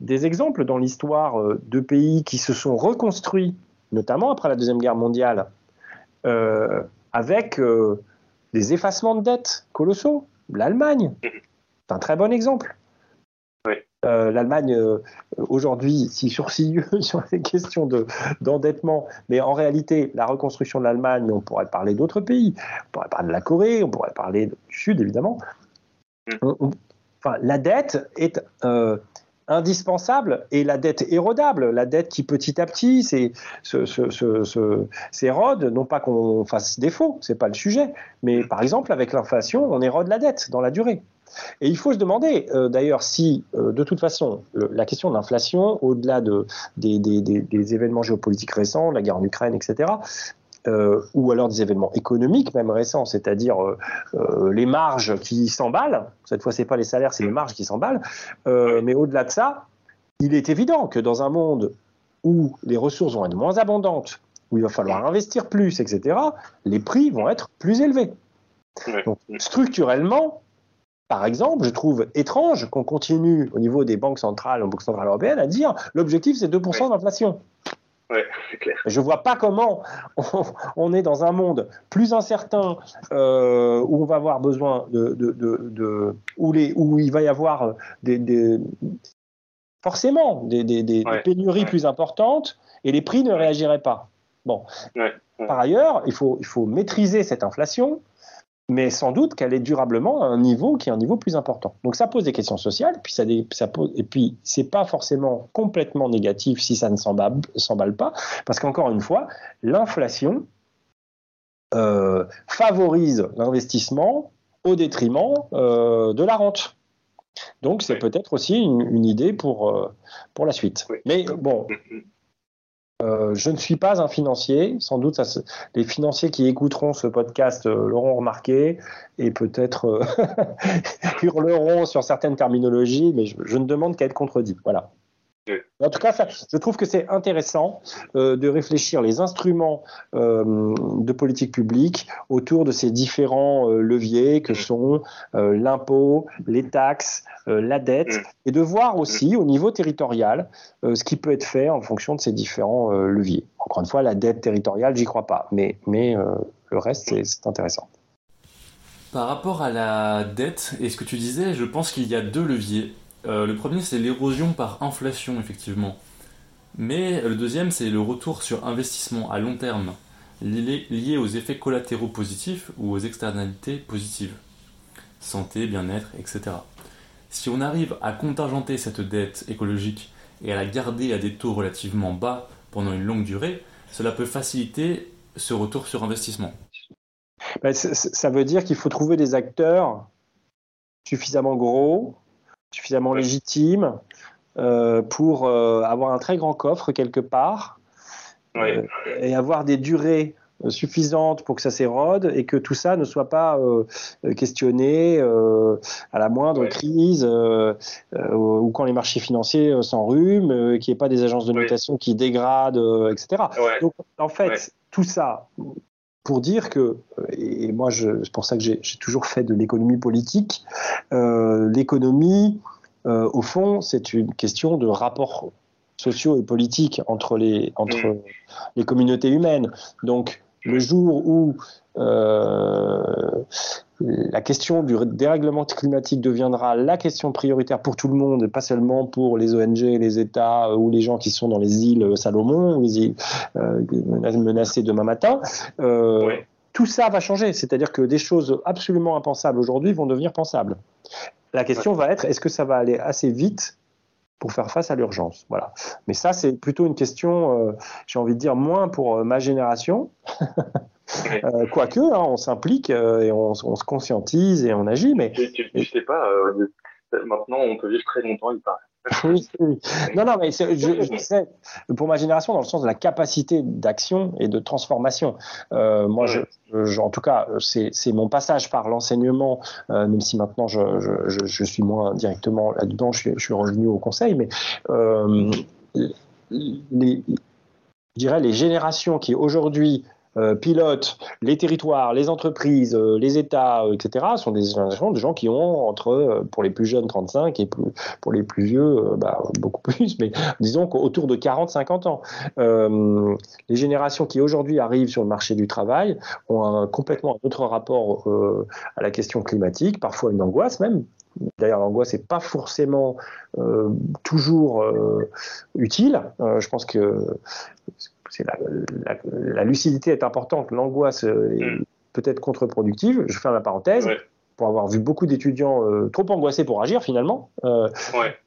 des exemples dans l'histoire de pays qui se sont reconstruits, notamment après la Deuxième Guerre mondiale, avec des effacements de dettes colossaux. L'Allemagne, c'est un très bon exemple. Euh, L'Allemagne, euh, aujourd'hui, si sourcilleux sur les questions d'endettement, mais en réalité, la reconstruction de l'Allemagne, on pourrait parler d'autres pays, on pourrait parler de la Corée, on pourrait parler du Sud, évidemment. Mm. enfin, la dette est euh, indispensable et la dette érodable, la dette qui petit à petit s'érode, non pas qu'on fasse défaut, c'est pas le sujet, mais par exemple avec l'inflation, on érode la dette dans la durée. Et il faut se demander, euh, d'ailleurs, si, euh, de toute façon, la question de l'inflation, au-delà de, des, événements géopolitiques récents, la guerre en Ukraine, etc., euh, ou alors des événements économiques même récents, c'est-à-dire les marges qui s'emballent. Cette fois, c'est pas les salaires, c'est les marges qui s'emballent. mais au-delà de ça, il est évident que dans un monde où les ressources vont être moins abondantes, où il va falloir investir plus, etc., les prix vont être plus élevés. Donc, structurellement, par exemple, je trouve étrange qu'on continue au niveau des banques centrales, en Banque centrale européenne, à dire l'objectif c'est 2% d'inflation. C'est clair. Je ne vois pas comment on, est dans un monde plus incertain euh, où on va avoir besoin de, de, où, les, où, il va y avoir des, forcément des, pénuries plus importantes et les prix ne réagiraient pas. Bon. Par ailleurs, il faut, il faut maîtriser cette inflation mais sans doute qu'elle est durablement à un niveau qui est un niveau plus important. Donc ça pose des questions sociales, puis ça, ça pose, et puis c'est pas forcément complètement négatif si ça ne s'emballe pas, parce qu'encore une fois, l'inflation euh, favorise l'investissement au détriment euh, de la rente. Donc c'est peut-être aussi une, idée pour, euh, pour la suite. Mais bon, mm, mm. Euh, je ne suis pas un financier, sans doute les financiers qui écouteront ce podcast euh, l'auront remarqué et peut-être euh, hurleront sur certaines terminologies, mais je, ne demande qu'à être contredit. Voilà. En tout cas, je trouve que c'est intéressant euh, de réfléchir les instruments euh, de politique publique autour de ces différents euh, leviers que sont l'impôt, les taxes, la dette, mm. et de voir aussi au niveau territorial ce qui peut être fait en fonction de ces différents leviers. Encore une fois, la dette territoriale, j'y crois pas, mais, mais le reste, c'est intéressant. Par rapport à la dette et ce que tu disais, je pense qu'il y a deux leviers euh, le premier, c'est l'érosion par inflation, effectivement. Mais le deuxième, c'est le retour sur investissement à long terme, lié, aux effets collatéraux positifs ou aux externalités positives. santé, bien-être, etc. Si on arrive à contingenter cette dette écologique et à la garder à des taux relativement bas pendant une longue durée, cela peut faciliter ce retour sur investissement. Ben, ça veut dire qu'il faut trouver des acteurs suffisamment gros, suffisamment légitimes euh, pour euh, avoir un très grand coffre quelque part euh, et avoir des durées suffisante pour que ça s'érode et que tout ça ne soit pas euh, questionné euh, à la moindre crise euh, ou quand les marchés financiers s'enrhument, qu'il n'y ait pas des agences de notation qui dégradent, etc. Donc en fait, tout ça pour dire que, et moi c'est pour ça que j'ai toujours fait de l'économie politique, l'économie, au fond, c'est une question de rapport sociaux et politiques entre les, entre mm. les communautés humaines. Donc, le jour où euh, la question du dérèglement climatique deviendra la question prioritaire pour tout le monde, et pas seulement pour les ONG, les États ou les gens qui sont dans les îles Salomon, les îles euh, menacées demain matin. Euh, tout ça va changer, c'est-à-dire que des choses absolument impensables aujourd'hui vont devenir pensables. La question va être est-ce que ça va aller assez vite pour faire face à l'urgence. Voilà. Mais ça, c'est plutôt une question, euh, j'ai envie de dire, moins pour euh, ma génération. euh, Quoique, hein, on s'implique et on, on, se conscientise et on agit. Mais tu, tu, tu sais pas, maintenant, on peut vivre très longtemps, il paraît. Oui, Non, non, mais je, je, sais, pour ma génération, dans le sens de la capacité d'action et de transformation. Euh, moi, je, en tout cas, c'est mon passage par l'enseignement, euh, même si maintenant je, suis moins directement là-dedans, je, suis revenu au conseil, mais euh, les, je dirais les générations qui aujourd'hui euh, pilotent les territoires, les entreprises, euh, les États, euh, etc., sont des générations de gens qui ont entre, pour les plus jeunes, 35 et pour les plus vieux, bah, beaucoup plus, mais disons qu'autour de 40-50 ans. les générations qui aujourd'hui arrivent sur le marché du travail ont un, complètement un autre rapport à la question climatique, parfois une angoisse même, D'ailleurs, l'angoisse n'est pas forcément toujours utile. Je pense que la, lucidité est importante, l'angoisse est mm. peut-être contre-productive. Je ferme la parenthèse. Pour avoir vu beaucoup d'étudiants euh, trop angoissés pour agir finalement. Euh,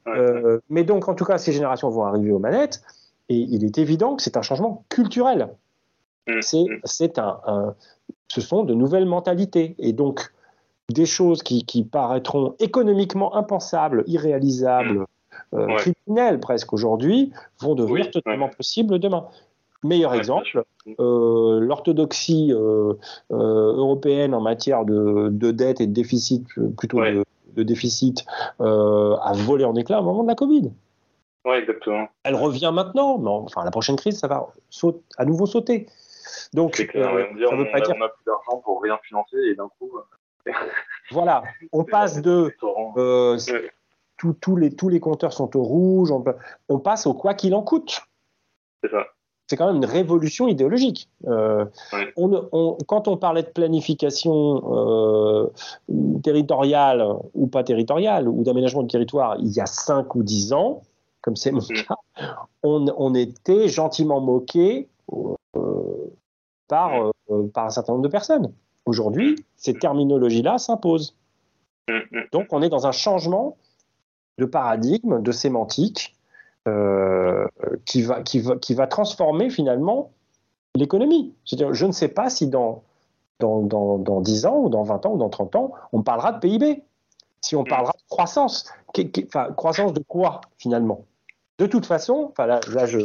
euh, mais donc, en tout cas, ces générations vont arriver aux manettes et il est évident que c'est un changement culturel. Mm. C'est un, ce sont de nouvelles mentalités. Et donc, des choses qui, paraîtront économiquement impensables, irréalisables, mm. criminelles presque aujourd'hui, vont devenir totalement possibles demain. Meilleur exemple, euh, l'orthodoxie euh, euh, européenne en matière de, dette et de déficit, plutôt de, déficit, a volé en éclat au moment de la Covid. Oui, exactement. Elle revient maintenant, mais enfin la prochaine crise, ça va à nouveau sauter. Donc, ça veut pas dire on a plus d'argent pour rien financer et d'un coup. voilà, on passe de tous les tous les compteurs sont au rouge, on, on passe au quoi qu'il en coûte. C'est ça c'est quand même une révolution idéologique. Euh, quand on parlait de planification euh, territoriale ou pas territoriale, ou d'aménagement de territoire il y a 5 ou 10 ans, comme c'est mon mm. cas, on, était gentiment moqué euh, par, par un certain nombre de personnes. Aujourd'hui, ces terminologies-là s'imposent. Mm, Donc on est dans un changement de paradigme, de sémantique, euh, qui, va, qui, va, qui va transformer finalement l'économie. C'est-à-dire, je ne sais pas si dans, dans, dans, dans, 10 ans ou dans 20 ans ou dans 30 ans, on parlera de PIB. Si on parlera de croissance, enfin, croissance de quoi finalement? De toute façon, enfin là, là je,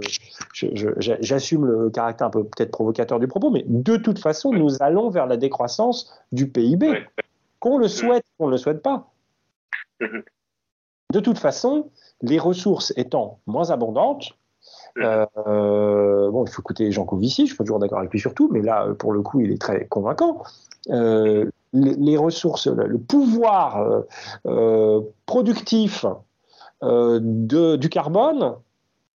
j'assume le caractère un peu peut-être provocateur du propos, mais de toute façon, nous allons vers la décroissance du PIB, qu'on le souhaite, qu'on ne le souhaite pas. De toute façon, les ressources étant moins abondantes, euh, bon, il faut écouter Jean Covici, je suis pas toujours d'accord avec lui sur tout, mais là, pour le coup, il est très convaincant. Euh, les, ressources, le pouvoir euh, productif du carbone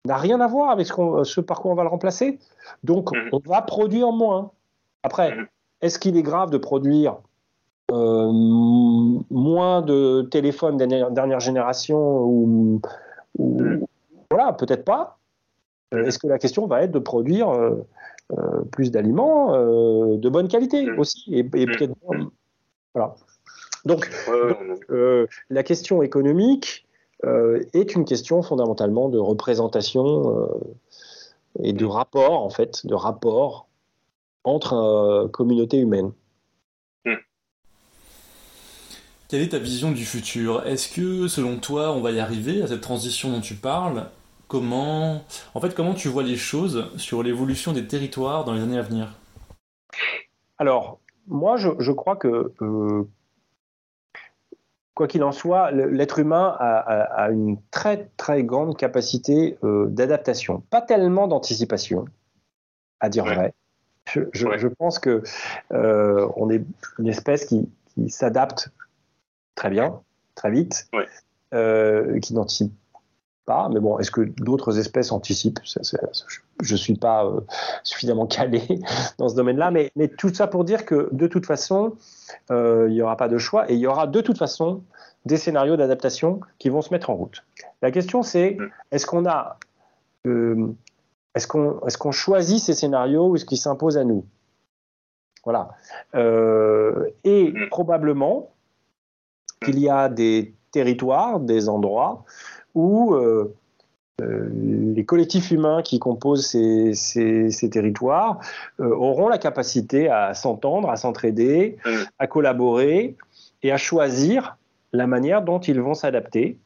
n'a rien à voir avec ce, par quoi on va le remplacer. Donc, mm-hmm. on va produire moins. Après, mm-hmm. est-ce qu'il est grave de produire euh, moins de téléphones dernière, dernière génération ou, voilà, peut-être pas. Euh, est-ce que la question va être de produire euh, plus d'aliments de bonne qualité aussi et, peut-être voilà. Donc, la question économique est une question fondamentalement de représentation et de rapport, en fait, de rapport entre communautés humaines. Quelle est ta vision du futur? Est-ce que, selon toi, on va y arriver à cette transition dont tu parles? Comment, en fait, comment tu vois les choses sur l'évolution des territoires dans les années à venir? Alors, moi, je, crois que, euh, quoi qu'il en soit, l'être humain a, une très très grande capacité euh, d'adaptation, pas tellement d'anticipation, à dire vrai. Je, pense que euh, on est une espèce qui, qui s'adapte très bien, très vite, euh, qui n'anticipe pas. Mais bon, est-ce que d'autres espèces anticipent? Je ne suis pas euh, suffisamment calé dans ce domaine-là, mais, mais, tout ça pour dire que de toute façon, euh, il n'y aura pas de choix et il y aura de toute façon des scénarios d'adaptation qui vont se mettre en route. La question c'est, est-ce qu'on a... est-ce qu'on est choisit ces scénarios ou est-ce qu'ils s'imposent à nous? Voilà. et probablement, qu'il y a des territoires, des endroits où euh, euh, les collectifs humains qui composent ces, territoires euh, auront la capacité à s'entendre, à s'entraider, à collaborer et à choisir la manière dont ils vont s'adapter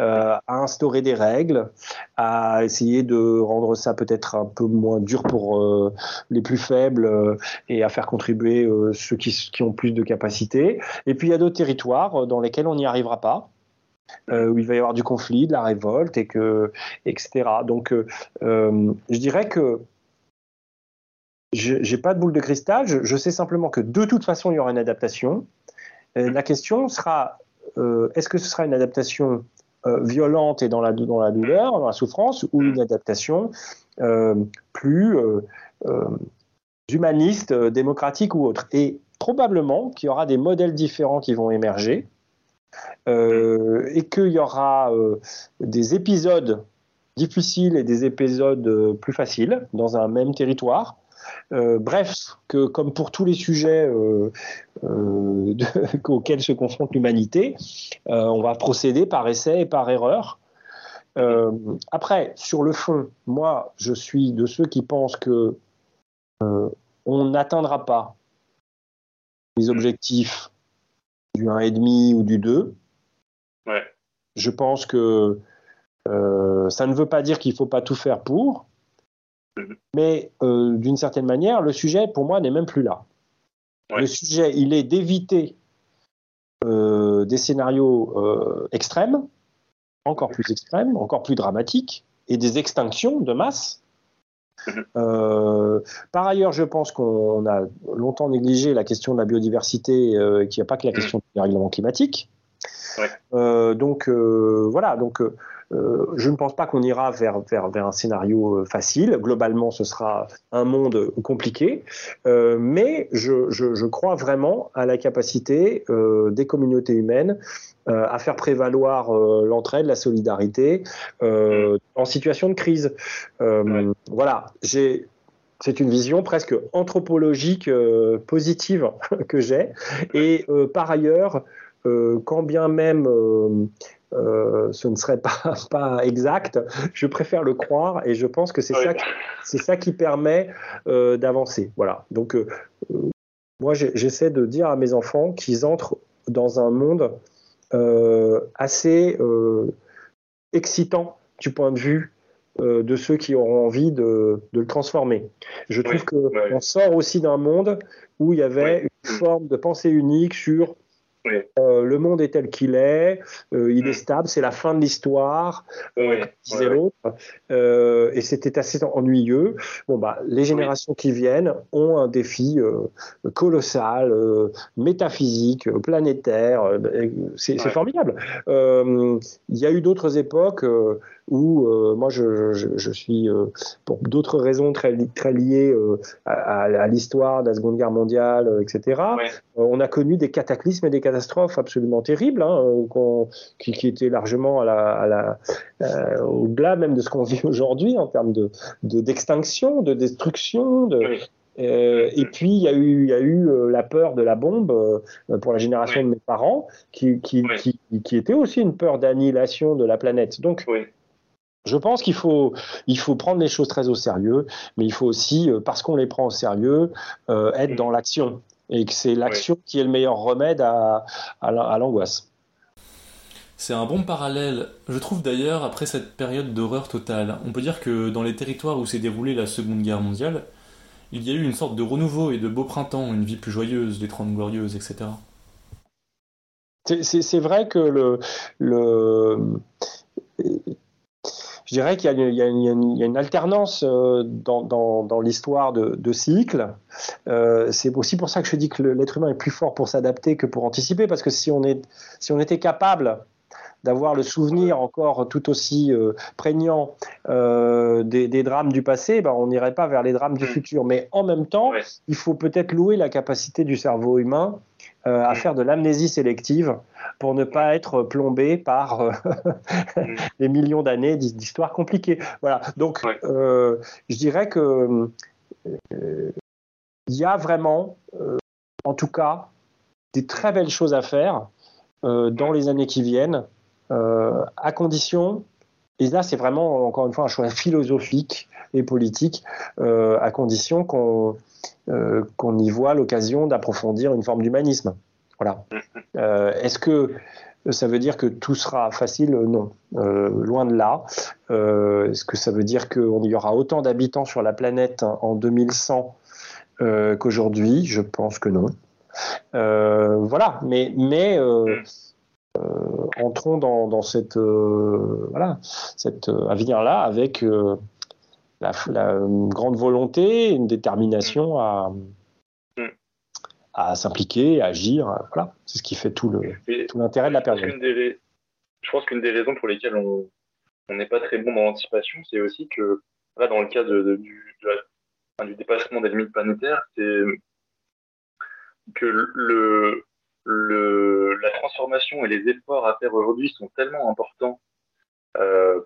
euh, à instaurer des règles, à essayer de rendre ça peut-être un peu moins dur pour euh, les plus faibles euh, et à faire contribuer ceux qui, ont plus de capacité. Et puis il y a d'autres territoires dans lesquels on n'y arrivera pas. où il va y avoir du conflit, de la révolte, et que, etc. Donc, je dirais que j'ai pas de boule de cristal. Je, sais simplement que de toute façon, il y aura une adaptation. la question sera est-ce que ce sera une adaptation violente et dans la, dans la douleur, dans la souffrance, ou une adaptation euh, plus euh, humaniste, démocratique ou autre. Et probablement qu'il y aura des modèles différents qui vont émerger. et qu'il y aura des épisodes difficiles et des épisodes plus faciles dans un même territoire, euh, bref, que comme pour tous les sujets euh, euh, auxquels se confronte l'humanité, on va procéder par essai et par erreur. après, sur le fond, moi, je suis de ceux qui pensent que on n'atteindra pas les objectifs du 1,5 ou du 2. Je pense que ça ne veut pas dire qu'il ne faut pas tout faire pour. Mais euh, d'une certaine manière, le sujet, pour moi, n'est même plus là. Le sujet, il est d'éviter euh, des scénarios euh, extrêmes, encore plus extrêmes, encore plus dramatiques, et des extinctions de masse. par ailleurs, je pense qu'on a longtemps négligé la question de la biodiversité, qu'il n'y a pas que la question du règlement climatique. donc voilà, donc euh, je ne pense pas qu'on ira vers, vers, vers, un scénario euh, facile. Globalement, ce sera un monde compliqué, euh, mais je, je, je, crois vraiment à la capacité des communautés humaines à faire prévaloir l'entraide, la solidarité en situation de crise. Voilà, j'ai c'est une vision presque anthropologique positive que j'ai. Et par ailleurs, quand bien même euh, ce ne serait pas, pas exact. Je préfère le croire et je pense que c'est ça, c'est ça qui permet euh, d'avancer. Voilà. Donc, euh, moi, j'essaie de dire à mes enfants qu'ils entrent dans un monde assez excitant du point de vue de ceux qui auront envie de, de le transformer. Je trouve qu'on sort aussi d'un monde où il y avait une forme de pensée unique sur euh, le monde est tel qu'il est, euh, il est mm. stable, c'est la fin de l'histoire, euh, disait l'autre, et c'était assez ennuyeux. Bon bah, les générations qui viennent ont un défi colossal, métaphysique, planétaire. c'est formidable. Il y a eu d'autres époques où moi je, je, suis pour d'autres raisons très, très liées à, l'histoire de la Seconde Guerre mondiale, etc. on a connu des cataclysmes et des catastrophes absolument terribles, hein, qui, qui, étaient largement à la, à la, euh, au-delà même de ce qu'on vit aujourd'hui en termes de, d'extinction, de, destruction. De, Euh, et puis, il y a eu, il y a eu euh, la peur de la bombe euh, pour la génération Oui. de mes parents, qui, qui, Oui. qui, qui était aussi une peur d'annihilation de la planète. Donc, Oui. Je pense qu'il faut, il faut prendre les choses très au sérieux, mais il faut aussi, euh, parce qu'on les prend au sérieux, euh, être dans l'action. Et que c'est l'action qui est le meilleur remède à, à la- à l'angoisse. C'est un bon parallèle. Je trouve d'ailleurs, après cette période d'horreur totale, on peut dire que dans les territoires où s'est déroulée la Seconde Guerre mondiale, il y a eu une sorte de renouveau et de beau printemps, une vie plus joyeuse, les Trente Glorieuses, etc. C'est- vrai que le, le je dirais qu'il y, a une- y y y a alternance dans, dans- dans l'histoire de, de cycles. Euh, c'est aussi pour ça que je dis que l'être humain est plus fort pour s'adapter que pour anticiper, parce que si on, est, si on était capable d'avoir le souvenir encore tout aussi euh, prégnant euh, des, des drames du passé, ben on n'irait pas vers les drames du Mm. futur. Mais en même temps, Ouais. il faut peut-être louer la capacité du cerveau humain euh, à Mm. faire de l'amnésie sélective pour ne pas être plombé par euh, Mm. des millions d'années d'hi- d'histoires compliquées. Voilà. Donc, Ouais. euh, je dirais que euh, il y a vraiment, en tout cas, des très belles choses à faire dans les années qui viennent, à condition, et là c'est vraiment encore une fois un choix philosophique et politique, à condition qu'on euh, qu'on y voit l'occasion d'approfondir une forme d'humanisme. Voilà. Euh, Est-ce que ça veut dire que tout sera facile? Non, Euh, loin de là. Est-ce que ça veut dire qu'il y aura autant d'habitants sur la planète en 2100 euh, qu'aujourd'hui? Je pense que non. Voilà, mais, mais entrons dans, cette, voilà, cet avenir-là avec la, la- une grande volonté, une détermination à, Mm. à s'impliquer, à agir. Voilà, c'est ce qui fait tout le- Et tout l'intérêt de la période. des je pense qu'une des raisons pour lesquelles on n'est pas très bon dans l'anticipation, c'est aussi que là, dans le cas de, de- du, de la- enfin, du dépassement des limites planétaires, c'est que le, le, la transformation et les efforts à faire aujourd'hui sont tellement importants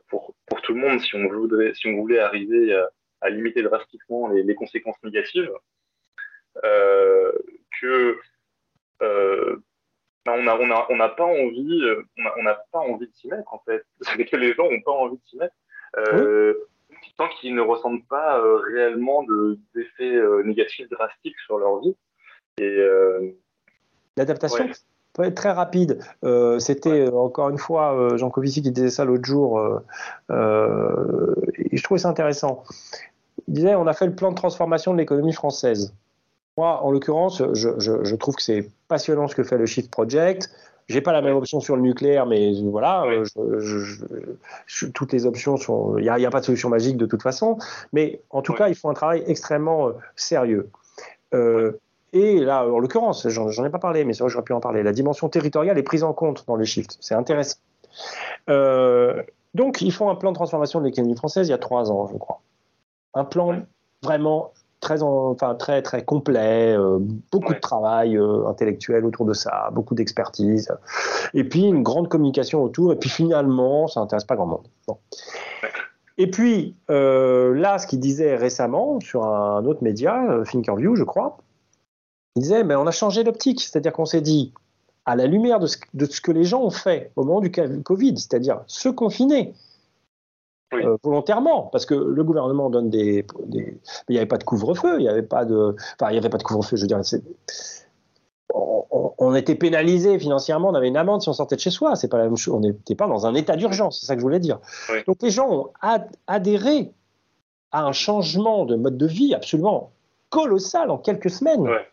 pour, pour tout le monde si on voudrait, si on voulait arriver à, à limiter drastiquement les, les conséquences négatives, euh, que euh, ben, on n'a on a, on n'a pas envie, euh, on a- on n'a pas envie de s'y mettre en fait. C'est que les gens n'ont pas envie de s'y mettre. Euh, Tant qu'ils ne ressentent pas euh, réellement de- d'effets euh, négatifs drastiques sur leur vie. Et euh, L'adaptation Ouais. Peut être très rapide. Euh, C'était euh, encore une fois euh, Jean Covici qui disait ça l'autre jour, et je trouvais ça intéressant. Il disait on a fait le plan de transformation de l'économie française. Moi, en l'occurrence, je, je- je trouve que c'est passionnant ce que fait le Shift Project. J'ai pas la même option sur le nucléaire, mais voilà, Ouais. je- je- je- toutes les options sont. Il n'y a, il pas de solution magique de toute façon, mais en tout Ouais. cas, ils font un travail extrêmement sérieux. Euh, et là, en l'occurrence, j'en ai pas parlé, mais c'est vrai que j'aurais pu en parler. La dimension territoriale est prise en compte dans les shifts. C'est intéressant. Euh, donc, ils font un plan de transformation de l'économie française il y a trois ans, je crois. Un plan Ouais. vraiment très, en- enfin, très, très complet, euh, beaucoup Ouais. de travail euh, intellectuel autour de ça, beaucoup d'expertise, et puis une grande communication autour, et puis finalement, ça n'intéresse pas grand monde. Bon. Ouais. Et puis, euh, là, ce qu'il disait récemment sur un autre média, Thinkerview, je crois, il disait, mais on a changé d'optique, c'est-à-dire qu'on s'est dit, à la lumière de ce, de ce que les gens ont fait au moment du Covid, c'est-à-dire se confiner Oui. euh, volontairement, parce que le gouvernement donne des, il n'y avait pas de couvre-feu, il n'y avait pas de, enfin il n'y avait pas de couvre-feu, je veux dire, on, on- on était pénalisé financièrement, on avait une amende si on sortait de chez soi, c'est pas la même chose, on n'était pas dans un état d'urgence, c'est ça que je voulais dire. Oui. Donc les gens ont ad- adhéré à un changement de mode de vie absolument colossal en quelques semaines. Ouais.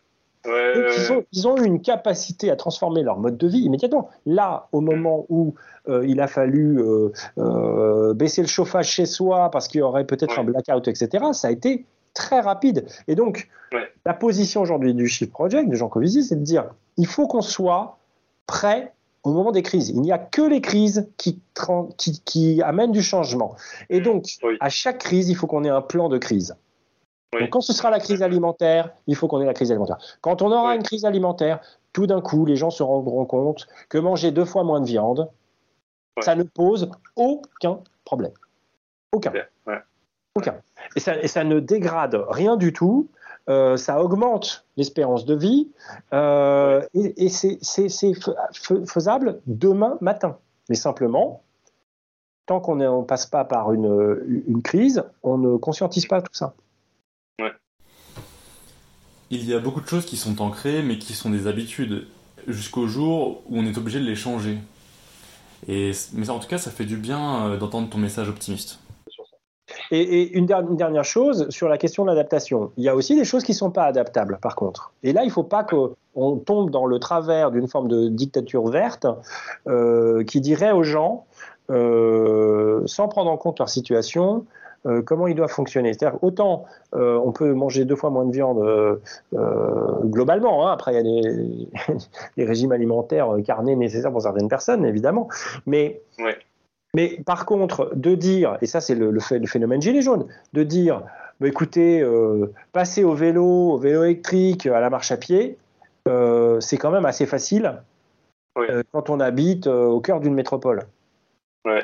Ouais, Donc, ouais, ils, ont, ils ont eu une capacité à transformer leur mode de vie immédiatement. Là, au moment où euh, il a fallu euh, euh, baisser le chauffage chez soi parce qu'il y aurait peut-être Ouais. un blackout, etc., ça a été très rapide. Et donc, Ouais. la position aujourd'hui du Shift Project, de Jean Covici, c'est de dire il faut qu'on soit prêt au moment des crises. Il n'y a que les crises qui, tran- qui, qui amènent du changement. Et donc, Oui. à chaque crise, il faut qu'on ait un plan de crise. Oui. Donc, quand ce sera la crise alimentaire, il faut qu'on ait la crise alimentaire. Quand on aura Oui. une crise alimentaire, tout d'un coup, les gens se rendront compte que manger deux fois moins de viande, Ouais. ça ne pose aucun problème. Aucun. Ouais. Aucun. Et ça, et ça ne dégrade rien du tout euh, ça augmente l'espérance de vie, euh, et, c'est faisable demain matin. Mais simplement, tant qu'on ne passe pas par une, une, crise, on ne conscientise pas tout ça. Il y a beaucoup de choses qui sont ancrées, mais qui sont des habitudes, jusqu'au jour où on est obligé de les changer. Et, mais en tout cas, ça fait du bien euh, d'entendre ton message optimiste. Et, une, dernière chose sur la question de l'adaptation. Il y a aussi des choses qui ne sont pas adaptables, par contre. Et là, il ne faut pas qu'on tombe dans le travers d'une forme de dictature verte euh, qui dirait aux gens, euh, sans prendre en compte leur situation, euh, comment ils doivent fonctionner. C'est-à-dire autant on peut manger deux fois moins de viande globalement. Hein. après, il y a des, régimes alimentaires carnés nécessaires pour certaines personnes, évidemment. Mais mais par contre, de dire, et ça c'est le, phénomène gilet jaune, de dire, bah, écoutez, euh, passer au vélo, au vélo électrique, à la marche à pied, euh, c'est quand même assez facile euh, quand on habite au cœur d'une métropole.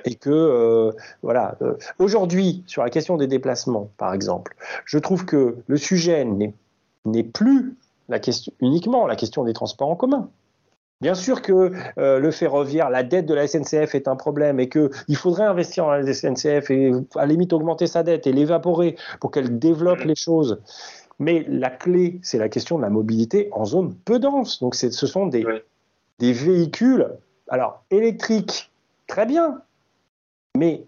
Et que, voilà, aujourd'hui, sur la question des déplacements, par exemple, je trouve que le sujet n'est plus la question, uniquement la question des transports en commun. Bien sûr que euh, le ferroviaire, la dette de la SNCF est un problème et qu'il faudrait investir dans la SNCF et à la limite augmenter sa dette et l'évaporer pour qu'elle développe les choses. Mais la clé, c'est la question de la mobilité en zone peu dense. Donc ce sont des, des véhicules, alors électriques, très bien, mais,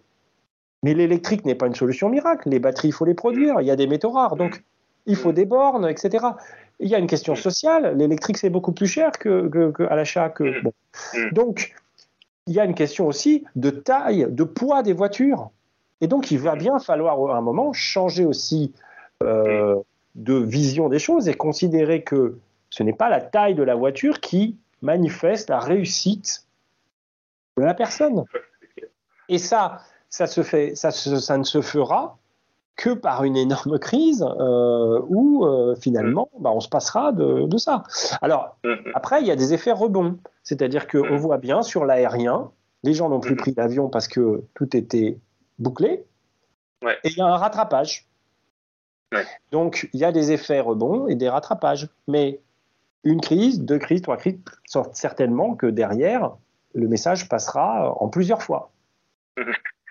l'électrique n'est pas une solution miracle. Les batteries, il faut les produire, il y a des métaux rares, donc il faut des bornes, etc. Il y a une question sociale. L'électrique, c'est beaucoup plus cher que, l'achat. Donc, il y a une question aussi de taille, de poids des voitures. Et donc, il va bien falloir à un moment changer aussi euh, de vision des choses et considérer que ce n'est pas la taille de la voiture qui manifeste la réussite de la personne. Et ça, ça, se fait, ça, ça ne se fera que par une énorme crise euh, où euh, finalement bah, on se passera de, ça. Alors après il y a des effets rebonds, c'est-à-dire qu'on voit bien sur l'aérien, les gens n'ont plus pris l'avion parce que tout était bouclé, et il y a un rattrapage. Donc il y a des effets rebonds et des rattrapages, mais une crise, deux crises, trois crises, certainement que derrière le message passera en plusieurs fois.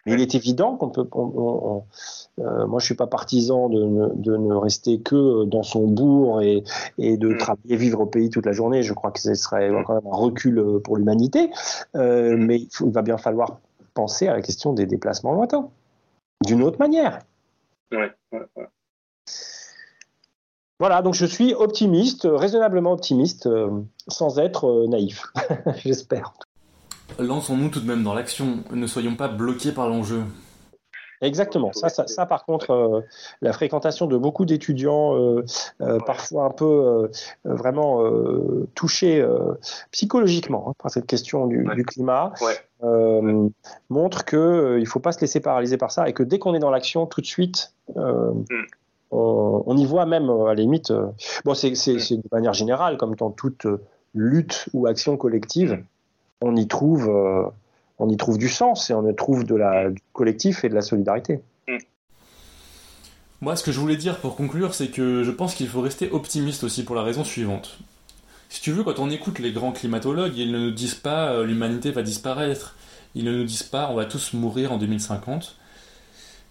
Mais il est évident qu'on peut. euh, moi, je suis pas partisan de ne, de ne, rester que dans son bourg et, et de mm. travailler, vivre au pays toute la journée. Je crois que ce serait quand même un recul pour l'humanité. Euh, mm. mais il, il, va bien falloir penser à la question des déplacements lointains, d'une autre manière. Ouais, ouais, ouais. Voilà, donc je suis optimiste, raisonnablement optimiste, euh, sans être euh, naïf, j'espère. Lançons-nous tout de même dans l'action, ne soyons pas bloqués par l'enjeu. Exactement. Ça, ça, ça, par contre, euh, la fréquentation de beaucoup d'étudiants, euh, euh, parfois un peu euh, vraiment touchés psychologiquement hein, par cette question du, du climat, ouais. montre que il faut pas se laisser paralyser par ça et que dès qu'on est dans l'action, tout de suite, mm. on, on, y voit même à la limite. bon, c'est mm. de manière générale, comme dans toute lutte ou action collective on y trouve, euh, on y trouve du sens et on y trouve de la, du collectif et de la solidarité. Mm. Moi, ce que je voulais dire pour conclure, c'est que je pense qu'il faut rester optimiste aussi pour la raison suivante. Si tu veux, quand on écoute les grands climatologues, ils ne nous disent pas euh, l'humanité va disparaître, ils ne nous disent pas on va tous mourir en 2050.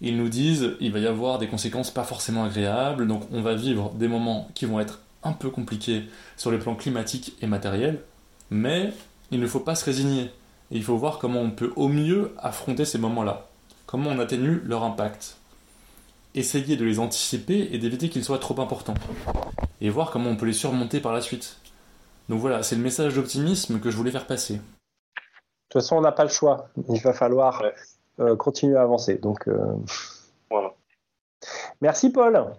Ils nous disent il va y avoir des conséquences pas forcément agréables, donc on va vivre des moments qui vont être un peu compliqués sur le plan climatique et matériel, mais il ne faut pas se résigner. Et il faut voir comment on peut au mieux affronter ces moments-là. Comment on atténue leur impact. Essayer de les anticiper et d'éviter qu'ils soient trop importants. Et voir comment on peut les surmonter par la suite. Donc voilà, c'est le message d'optimisme que je voulais faire passer. De toute façon, on n'a pas le choix. Il va falloir ouais. euh, continuer à avancer. Donc, euh... voilà. Merci Paul.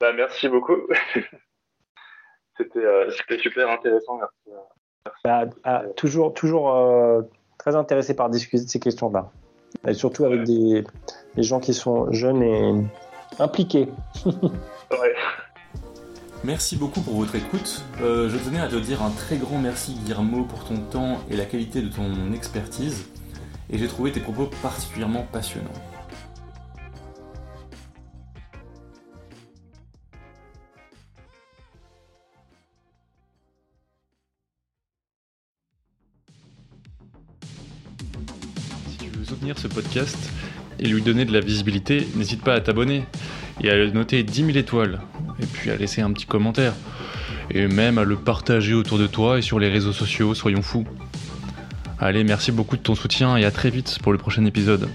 Bah, merci beaucoup. C'était euh, super intéressant. Merci. Bah, ah, toujours toujours euh, très intéressé par discuter de ces questions-là. Et surtout avec des, des, gens qui sont jeunes et impliqués. ouais. Merci beaucoup pour votre écoute. Euh, je tenais à te dire un très grand merci Guillermo pour ton temps et la qualité de ton expertise. Et j'ai trouvé tes propos particulièrement passionnants. Ce podcast et lui donner de la visibilité, n'hésite pas à t'abonner et à le noter 10 000 étoiles, et puis à laisser un petit commentaire, et même à le partager autour de toi et sur les réseaux sociaux, soyons fous. Allez, merci beaucoup de ton soutien et à très vite pour le prochain épisode.